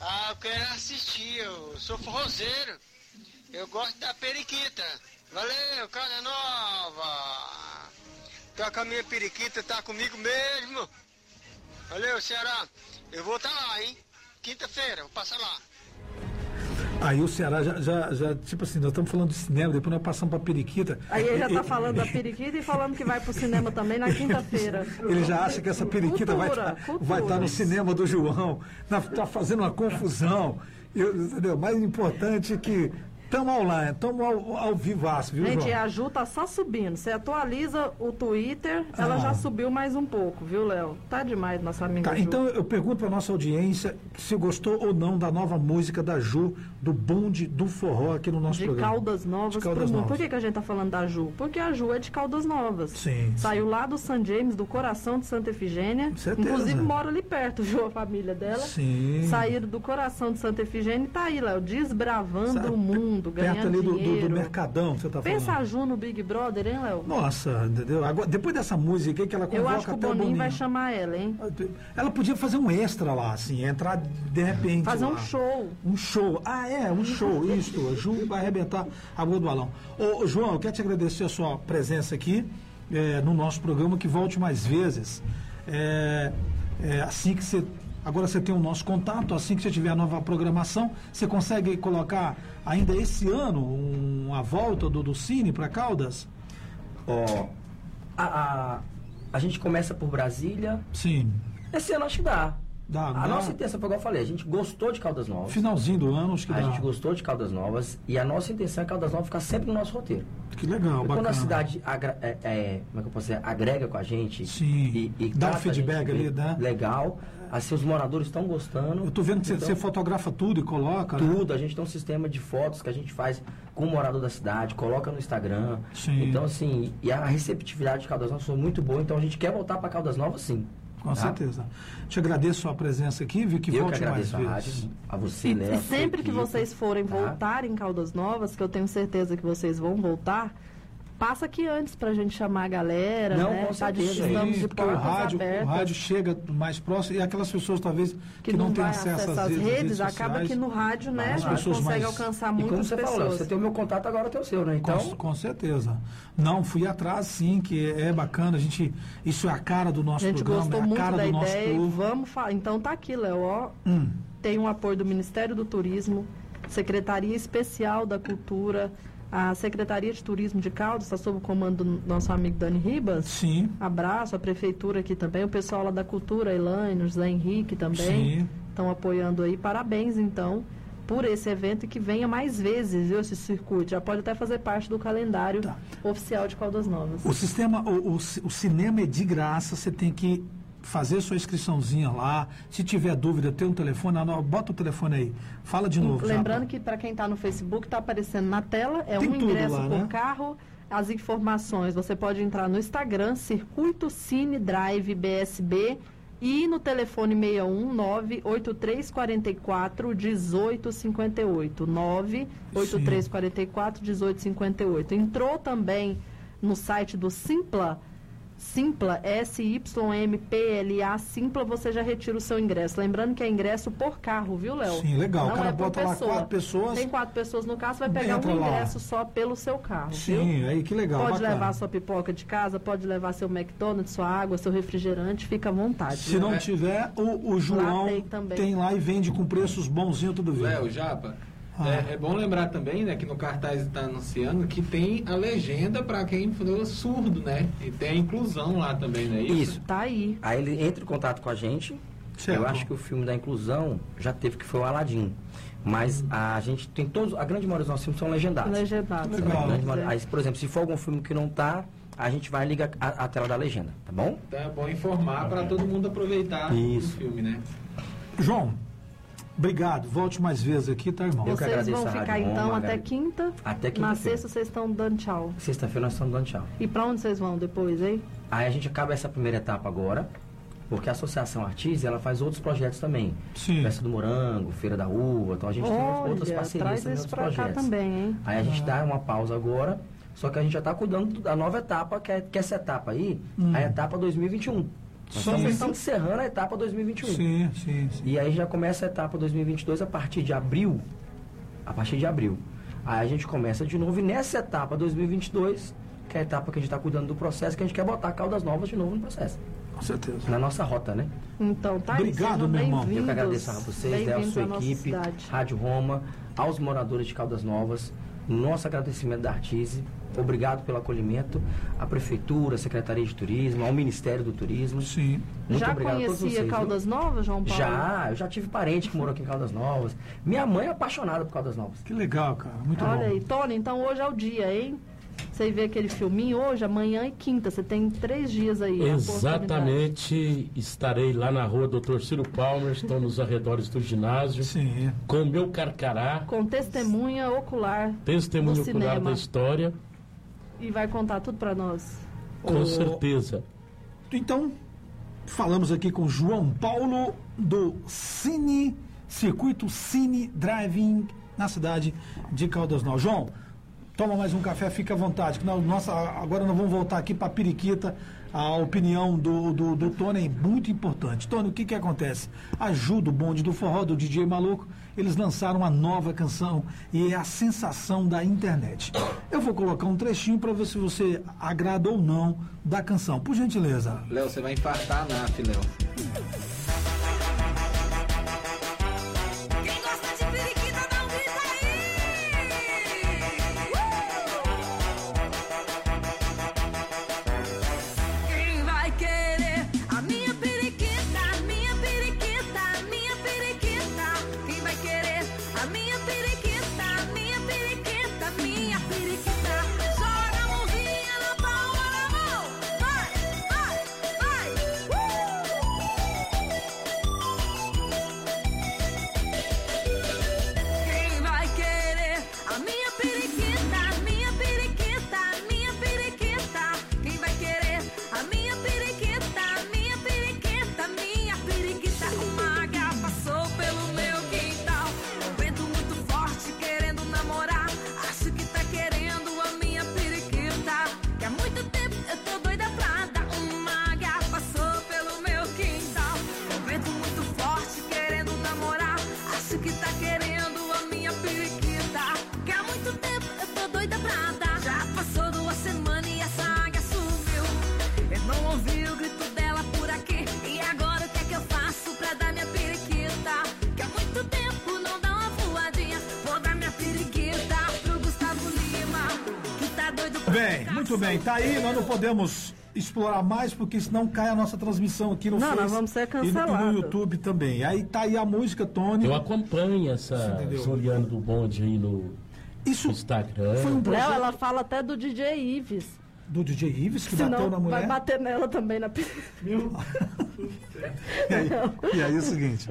Ah, eu quero assistir. Eu sou forrozeiro. Eu gosto da periquita. Valeu, cara nova. Toca a minha periquita, tá comigo mesmo. Valeu, Ceará. Eu vou estar lá, hein? Quinta-feira, vou passar lá. Aí o Ceará já, já, já, tipo assim, nós estamos falando de cinema, depois nós passamos pra periquita. Aí ele já E- tá falando da periquita e falando que vai pro cinema também na quinta-feira. Ele já acha que essa periquita vai Cultura, estar cultura. vai estar no cinema do João, na- tá fazendo uma confusão. Eu, entendeu? Mais importante é que estamos online, estamos ao, ao vivaço, viu, Gente, João? a Ju tá só subindo. Você atualiza o Twitter, ela Ah. já subiu mais um pouco, viu, Léo? Tá demais, nossa amiga Tá, Ju. então eu pergunto para nossa audiência se gostou ou não da nova música da Ju, do bonde do forró aqui no nosso De programa. Caldas Novas De Caldas. Novas. Por que, que a gente tá falando da Ju? Porque a Ju é de Caldas Novas. Sim. Saiu lá do San James, do coração de Santa Efigênia. Certeza. Inclusive mora ali perto, viu, a família dela. Sim. Saíram do coração de Santa Efigênia e tá aí, Léo, desbravando Sabe, o mundo, Perto ganhando ali do, do, dinheiro. do Mercadão, você tá Pensa falando. a Ju no Big Brother, hein, Léo? Nossa, entendeu? Agora, depois dessa música aí que ela convoca Eu acho que o Boninho, Boninho. vai chamar ela, hein? Ela podia fazer um extra lá, assim, entrar de repente. Fazer um lá. show. Um show. Ah, é, um show, isso. A Ju vai arrebentar a boca do balão. Ô, ô, João, eu quero te agradecer a sua presença aqui é, no nosso programa, que volte mais vezes. É, é, assim que você. Agora você tem o nosso contato, assim que você tiver a nova programação, você consegue colocar ainda esse ano um- a volta do, do Cine para Caldas? Ó, a, a, a gente começa por Brasília. Sim. Esse ano acho que dá. Dá, a dá. nossa intenção, foi igual eu falei, a gente gostou de Caldas Novas. Finalzinho do ano, acho que A dá. gente gostou de Caldas Novas e a nossa intenção é Caldas Novas ficar sempre no nosso roteiro. Que legal, Porque bacana. quando a cidade agra- é, é, como é que eu posso dizer, agrega com a gente e, e Dá um feedback ali, bem, né? legal, assim os moradores estão gostando. Eu tô vendo que você- Então, você fotografa tudo e coloca. né? tudo, a gente tem um sistema de fotos que a gente faz com o morador da cidade, coloca no Instagram. Sim. Então, assim, e a receptividade de Caldas Novas foi muito boa, então a gente quer voltar para Caldas Novas sim. Com tá? certeza. Te agradeço a sua presença aqui, vi que Eu que volte mais agradeço a vezes. rádio, a você, E, né? e sempre que vocês forem tá? voltar em Caldas Novas, que eu tenho certeza que vocês vão voltar, passa aqui antes pra gente chamar a galera, Não, né? com Tá de- certeza. Estamos Sim, de porque o portas rádio, abertas. o rádio chega mais próximo e aquelas pessoas talvez que, que, não, têm vai acesso às as redes, redes, acaba sociais. que no rádio, né, As a gente pessoas consegue mais- alcançar muitas você pessoas. falou, você tem o meu contato, agora tem o seu, né? Então, Com, com certeza. Não, fui atrás sim, que é bacana. A gente, isso é a cara do a nosso gente programa, gostou é a muito cara da do nosso ideia e povo. vamos falar. Então tá aqui, Léo, ó. Hum. Tem um apoio do Ministério do Turismo, Secretaria Especial da Cultura, a Secretaria de Turismo de Caldas, está sob o comando do nosso amigo Dani Ribas. Sim. Abraço, a prefeitura aqui também, o pessoal lá da Cultura, Elaine, o José Henrique também, Sim. estão apoiando aí. Parabéns, então, por esse evento e que venha mais vezes, viu, esse circuito. Já pode até fazer parte do calendário Tá. oficial de Caldas Novas. O sistema, o, o o cinema é de graça, você tem que fazer sua inscriçãozinha lá. Se tiver dúvida, tem um telefone, bota o telefone aí. Fala de novo. Lembrando Japa. que para quem está no Facebook, está aparecendo na tela, é Tem um ingresso lá, por né? carro. As informações você pode entrar no Instagram, Circuito Cine Drive BSB e no telefone 61 98344 1858. 98344 1858. Entrou também no site do Simpla. Simpla, S-Y-M-P-L-A, Simpla, você já retira o seu ingresso. Lembrando que é ingresso por carro, viu, Léo? Sim, legal. O Não cara é por bota lá pessoa. quatro pessoas. Tem quatro pessoas no carro, você vai pegar um lá. ingresso só pelo seu carro. Sim, viu? aí que legal. Pode bacana. levar sua pipoca de casa, pode levar seu McDonald's, sua água, seu refrigerante, fica à vontade. Se viu? não tiver, o, o João tem também. tem lá e vende com preços bonzinhos tudo bem. Léo, Japa, Ah. é, é bom lembrar também, né, que no cartaz está anunciando que tem a legenda para quem for surdo, né? E tem a inclusão lá também, né? Isso. Tá aí. Aí ele entra em contato com a gente. Certo. Eu acho que o filme da inclusão já teve que foi o Aladim. Mas a gente tem todos, a grande maioria dos nossos filmes são legendados. Legendado. Legal. A grande maioria- É. aí, por exemplo, se for algum filme que não tá, a gente vai ligar a, a tela da legenda, tá bom? Então é bom informar para todo mundo aproveitar Isso. o filme, né? João, obrigado. Volte mais vezes aqui, tá, irmão? Eu que Vocês agradeço vão ficar Rádio então Roma, até quinta. Até Na quinta-feira. sexta vocês estão dando tchau. Sexta-feira nós estamos dando tchau. E pra onde vocês vão depois, hein? Aí a gente acaba essa primeira etapa agora, porque a Associação Artis, ela faz outros projetos também. Sim. Festa do Morango, Feira da Uva, então a gente tem outras Olha, parcerias traz também, isso outros cá projetos. também, hein? Aí a gente dá uma pausa agora, só que a gente já está cuidando da nova etapa, que é que essa etapa aí, a etapa 2021. Nós Sim. estamos encerrando a etapa 2021. Sim, sim, sim. E aí já começa a etapa 2022 a partir de abril. A partir de abril. Aí a gente começa de novo e nessa etapa 2022, que é a etapa que a gente está cuidando do processo, que a gente quer botar Caldas Novas de novo no processo. Com certeza. Na nossa rota, né? Então, tá aí, Obrigado, meu irmão. Eu que agradeço a vocês, né, a sua equipe. Rádio Roma, aos moradores de Caldas Novas. Nosso agradecimento da Artise. Obrigado pelo acolhimento. À Prefeitura, à Secretaria de Turismo, ao Ministério do Turismo. Sim. Muito já obrigado a todos conhecia vocês. viu? Caldas Novas, João Paulo? Já, eu já tive parente que morou aqui em Caldas Novas. Minha mãe é apaixonada por Caldas Novas. Que legal, cara. Muito Olha bom. aí, Tony, então hoje é o dia, hein? Você vê aquele filminho hoje, amanhã e quinta. Você tem três dias aí. oportunidade. Exatamente, estarei lá na rua Dr. Ciro Palmer, estou nos arredores do ginásio, Sim. com o meu carcará, Com testemunha ocular testemunho do ocular cinema. da história, e vai contar tudo pra nós. com Ô, certeza. Então, falamos aqui com João Paulo do Cine, Circuito Cine Driving na cidade de Caldas Novas. João, toma mais um café, fica à vontade. que nós- nossa, agora nós vamos voltar aqui para Periquita. A opinião do, do, do Tony é muito importante. Tony, o que, que acontece? Ajuda o bonde do forró, do DJ Maluco. Eles lançaram uma nova canção e é a sensação da internet. Eu vou colocar um trechinho para ver se você agrada ou não da canção. Por gentileza. Léo, você vai infartar a NAF, Léo. Bem. Tá aí, nós não podemos explorar mais, porque senão cai a nossa transmissão aqui no Não, Face nós vamos ser e no- e no cancelados. YouTube também. Aí tá aí a música, Tony. Eu acompanho essa? Soliano do Bonde aí no Isso Instagram. foi um Léo, projeto ela fala até do DJ Ives. do DJ Ives que bateu Senão na vai mulher. bater nela também na pi- E aí, e aí é o seguinte,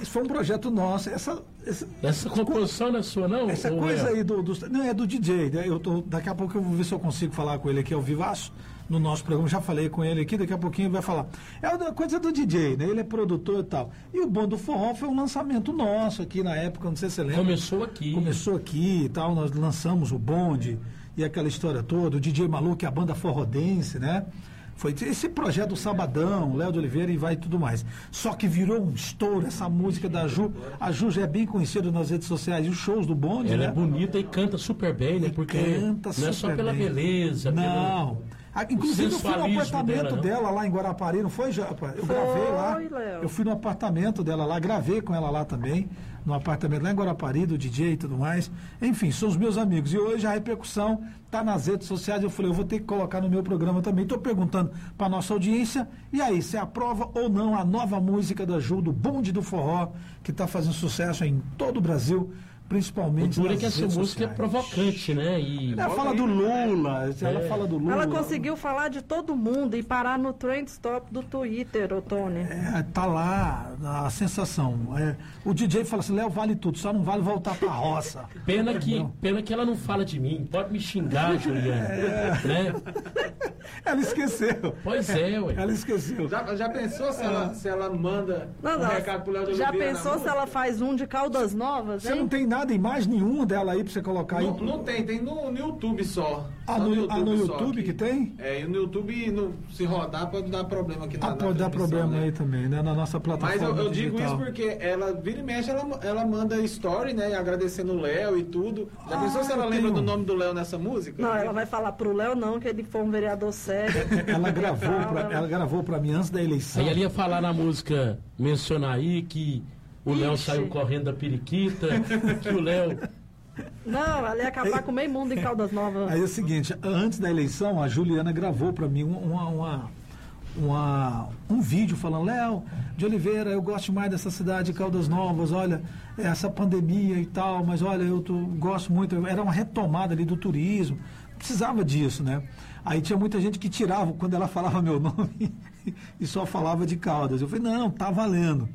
isso foi um projeto nosso. Essa, essa, Essa composição não é sua, não? essa coisa Léo? aí do, do- Não, é do DJ. né? Eu tô, daqui a pouco eu vou ver se eu consigo falar com ele aqui ao vivaço. No nosso programa, já falei com ele aqui, daqui a pouquinho ele vai falar. É uma coisa do DJ, né? Ele é produtor e tal. E o Bom do Forró foi um lançamento nosso aqui na época, não sei se você lembra. Começou aqui. Começou aqui e tal, nós lançamos o bonde e aquela história toda, o DJ Maluco e a banda forrodense, né? Foi esse projeto do Sabadão, Léo de Oliveira e vai tudo mais. Só que virou um estouro essa música da Ju. A Ju já é bem conhecida nas redes sociais e os shows do bonde, Ela né? é bonita e canta super bem, né? Porque Canta não é só super pela bem. beleza, Não. Ah, Inclusive, eu fui no apartamento dela, dela, lá em Guarapari, não foi, Japa? Eu gravei lá. Léo. Eu fui no apartamento dela lá, gravei com ela lá também, no apartamento lá em Guarapari, do DJ e tudo mais. Enfim, são os meus amigos. E hoje a repercussão está nas redes sociais. Eu falei, eu vou ter que colocar no meu programa também. Estou perguntando para nossa audiência. E aí, você aprova ou não a nova música da Ju, do Bonde do Forró, que está fazendo sucesso em todo o Brasil, O principalmente duro é que essa música é provocante, né? E Ela fala do Lula, ela É. fala do Lula. Ela conseguiu falar de todo mundo e parar no trend stop do Twitter, ô Tony. É, tá lá a sensação. É, o DJ fala assim, Léo, vale tudo, só não vale voltar pra roça. pena que, pena que ela não fala de mim. Pode me xingar, Juliana. Né? Ela esqueceu. Pois é, ué. Ela esqueceu. Já, já pensou se ela, se ela manda Não, um não, recado pro Léo de já Oliveira pensou se música? ela faz um de Caldas Novas, Você hein? não tem nada, imagem nenhuma dela aí pra você colocar aí. Não, não tem, tem no, no YouTube só. Ah, Só no- ah, no YouTube que tem? É, e no YouTube, no- se rodar, pode dar problema aqui na Ah, na pode dar problema né? aí também, né? Na nossa plataforma Mas eu, eu digo isso porque ela vira e mexe, ela, ela manda story, né? Agradecendo o Léo e tudo. Já pensou se ela lembra tenho- do nome do Léo nessa música? Não, ela vai falar pro Léo não, que ele foi um vereador sério. Ela gravou, pra, ela gravou pra mim antes da eleição. Aí ela ia falar na música, mencionar aí que o Léo saiu correndo da periquita, que o Léo. Não, ela ia acabar com meio mundo em Caldas Novas. Aí é o seguinte, antes da eleição, a Juliana gravou para mim uma, uma, uma- um vídeo falando, Léo de Oliveira, eu gosto mais dessa cidade de Caldas Novas, olha, essa pandemia e tal, mas olha, eu tô- gosto muito, era uma retomada ali do turismo, precisava disso, né? Aí tinha muita gente que tirava quando ela falava meu nome e só falava de Caldas. Eu falei, não, tá valendo.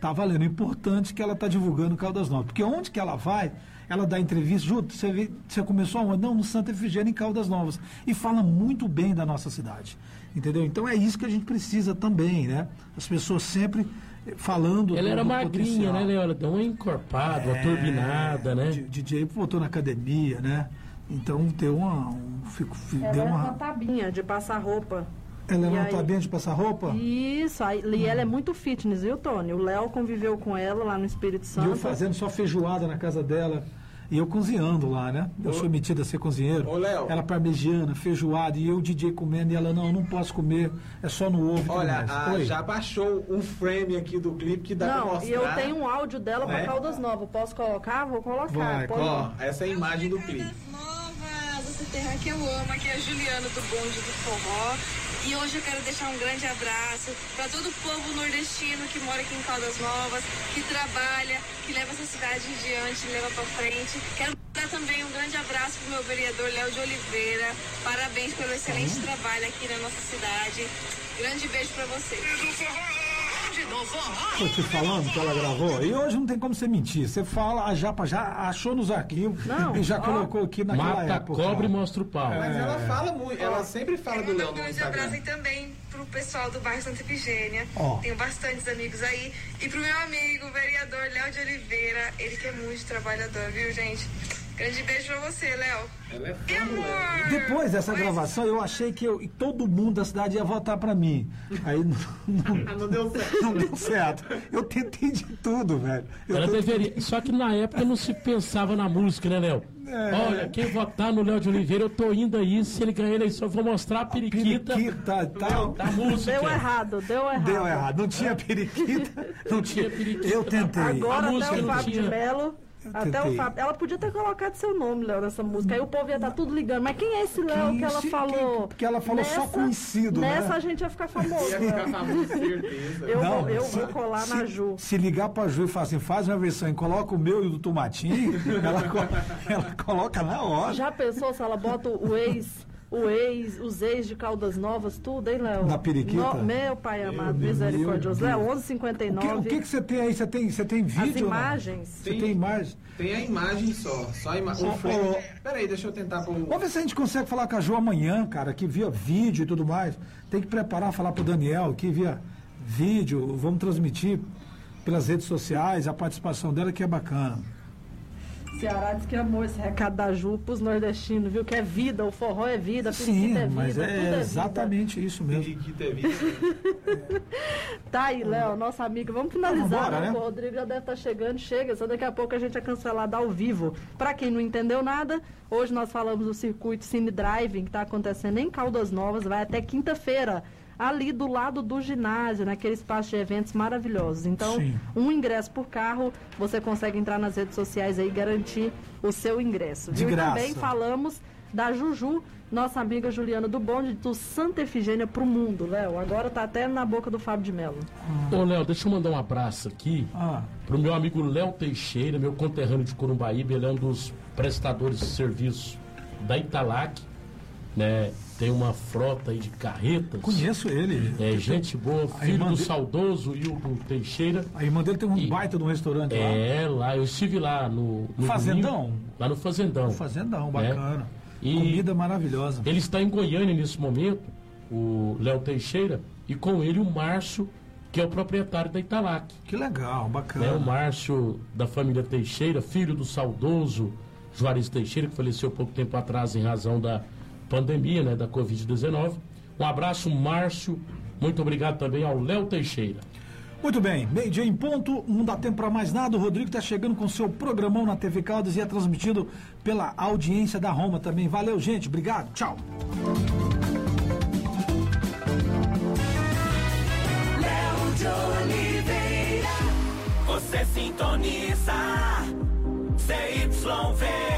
Tá valendo. O importante é que ela está divulgando Caldas Novas. Porque onde que ela vai, ela dá entrevista. Ju, você, vê- você começou aonde? Não, no Santa Efigênia, em Caldas Novas. E fala muito bem da nossa cidade. Entendeu? Então é isso que a gente precisa também, né? As pessoas sempre eh, falando. Ela do- era do magrinha, potencial. né, deu uma encorpada, uma É, turbinada, né? DJ voltou na academia, né? Então deu uma. Um, fico- fi- Ela deu era uma uma. tabinha de passar roupa. Ela é E uma aí- tabinha de passar roupa? Isso, aí, e ela é muito fitness, viu, Tony? O Léo conviveu com ela lá no Espírito E Santo. eu fazendo só feijoada na casa dela. E eu cozinhando lá, né? Eu sou metido a ser cozinheiro. Ô, Léo. Ela parmegiana, feijoada, e eu, DJ, comendo, e ela, não, não posso comer, é só no ovo. e Olha, a, já baixou um frame aqui do clipe que dá pra Não, mostrar. e eu tenho um áudio dela pra É? Caldas Novas. Posso colocar? Vou colocar. Vai, Pode- Ó, essa é a imagem do clipe. Nova, você terra que eu amo, aqui é a Juliana do Bonde do Forró. E hoje eu quero deixar um grande abraço para todo o povo nordestino que mora aqui em Caldas Novas, que trabalha, que leva essa cidade em diante, leva para frente. Quero dar também um grande abraço pro meu vereador Léo de Oliveira. Parabéns pelo excelente trabalho aqui na nossa cidade. Grande beijo para vocês. Tô te falando que ela gravou. E hoje não tem como você mentir. Você fala, a Japa já achou nos arquivos Não, e já ó. colocou aqui naquela Mata época. cobra e mostra o pau. Mas ela fala muito, ela sempre fala do Léo um no abraço Instagram. aí também pro pessoal do bairro Santa Efigênia. Ó. Tenho bastantes amigos aí. E pro meu amigo, o vereador Léo de Oliveira. Ele que é muito trabalhador, viu, gente? Grande beijo pra você, Léo. Ela é E amor! Depois dessa gravação, eu achei que eu, e todo mundo da cidade ia votar pra mim. Aí não, não- Ah, não deu certo. não deu certo. Eu tentei de tudo, velho. Eu Ela tentei- deveria. Só que na época não se pensava na música, né, Léo? É. Olha, quem votar no Léo de Oliveira, eu tô indo aí. Se ele ganhar a eleição, eu vou mostrar a periquita Periquita, tal. da música. Deu errado, deu errado. Deu errado. Não tinha periquita. Não tinha periquita. Eu tentei. A Agora música até o não Fábio de Até tentei. o Fábio. Ela podia ter colocado seu nome, Léo, nessa música. Aí o povo ia estar tudo ligando. Mas quem é esse Léo Quem que ela falou? que- que ela falou só conhecido, né? Nessa a gente ia ficar famoso. Ia ficar famoso, certeza. Eu, Não, vou, eu se- vou colar na se- Ju. Se ligar pra Ju e falar assim, faz uma versão e coloca o meu e o do Tomatinho, ela, ela coloca na hora. Já pensou se ela bota o ex, o ex, os ex de Caldas Novas, tudo, hein, Léo? Na periquita? No- meu pai amado, misericordioso. Léo, Deus. 1159. O que, que que você tem aí? Você tem, você tem vídeo? As não? imagens. Você tem imagem? Tem a imagem só. Só a imagem. Ô, O frame. ô, Peraí, deixa eu tentar pôr. Vamos ver se a gente consegue falar com a Ju amanhã, cara, que via vídeo e tudo mais. Tem que preparar, falar pro Daniel que via vídeo, vamos transmitir pelas redes sociais a participação dela que é bacana. Ceará diz que amou esse recado da Ju pros nordestinos, viu? Que é vida, o forró é vida, a Sim, é vida, mas tudo é é vida. exatamente isso mesmo. Periquita é vida. Tá aí, Léo, nossa amiga. Vamos finalizar, Vambora, né? né? O Rodrigo já deve estar chegando. Chega, só daqui a pouco a gente é cancelado ao vivo. Pra quem não entendeu nada, hoje nós falamos do circuito Cine Driving, que tá acontecendo em Caldas Novas, vai até quinta-feira. Ali do lado do ginásio, naquele espaço de eventos maravilhosos. Então, Sim. um ingresso por carro, você consegue entrar nas redes sociais aí e garantir o seu ingresso. De viu? E graça. também falamos da Juju, nossa amiga Juliana do Bonde, do Santa Efigênia pro mundo, Léo. Agora tá até na boca do Fábio de Mello. Ô, Léo, deixa eu mandar um abraço aqui Ah, pro meu amigo Léo Teixeira, meu conterrâneo de Corumbaíba, ele é um dos prestadores de serviço da Italac, né? Tem uma frota aí de carretas. conheço ele. É gente boa, filho do dele- saudoso Hildo Teixeira. A irmã dele tem um E- baita de um restaurante lá. É, lá, eu estive lá no, no Fazendão? domingo, lá no Fazendão. Fazendão, né? bacana. E Comida maravilhosa. ele está em Goiânia nesse momento, o Léo Teixeira, e com ele o Márcio, que é o proprietário da Italac. Que legal, né? bacana. O Márcio da família Teixeira, filho do saudoso Juarez Teixeira, que faleceu pouco tempo atrás em razão da pandemia, né, da Covid-19. Um abraço, Márcio. Muito obrigado também ao Léo Teixeira. Muito bem, meio-dia em ponto, não dá tempo para mais nada. O Rodrigo está chegando com seu programão na TV Caldas e é transmitido pela audiência da Roma também. Valeu, gente. Obrigado. Tchau. Léo de Oliveira. Você sintoniza. CYV.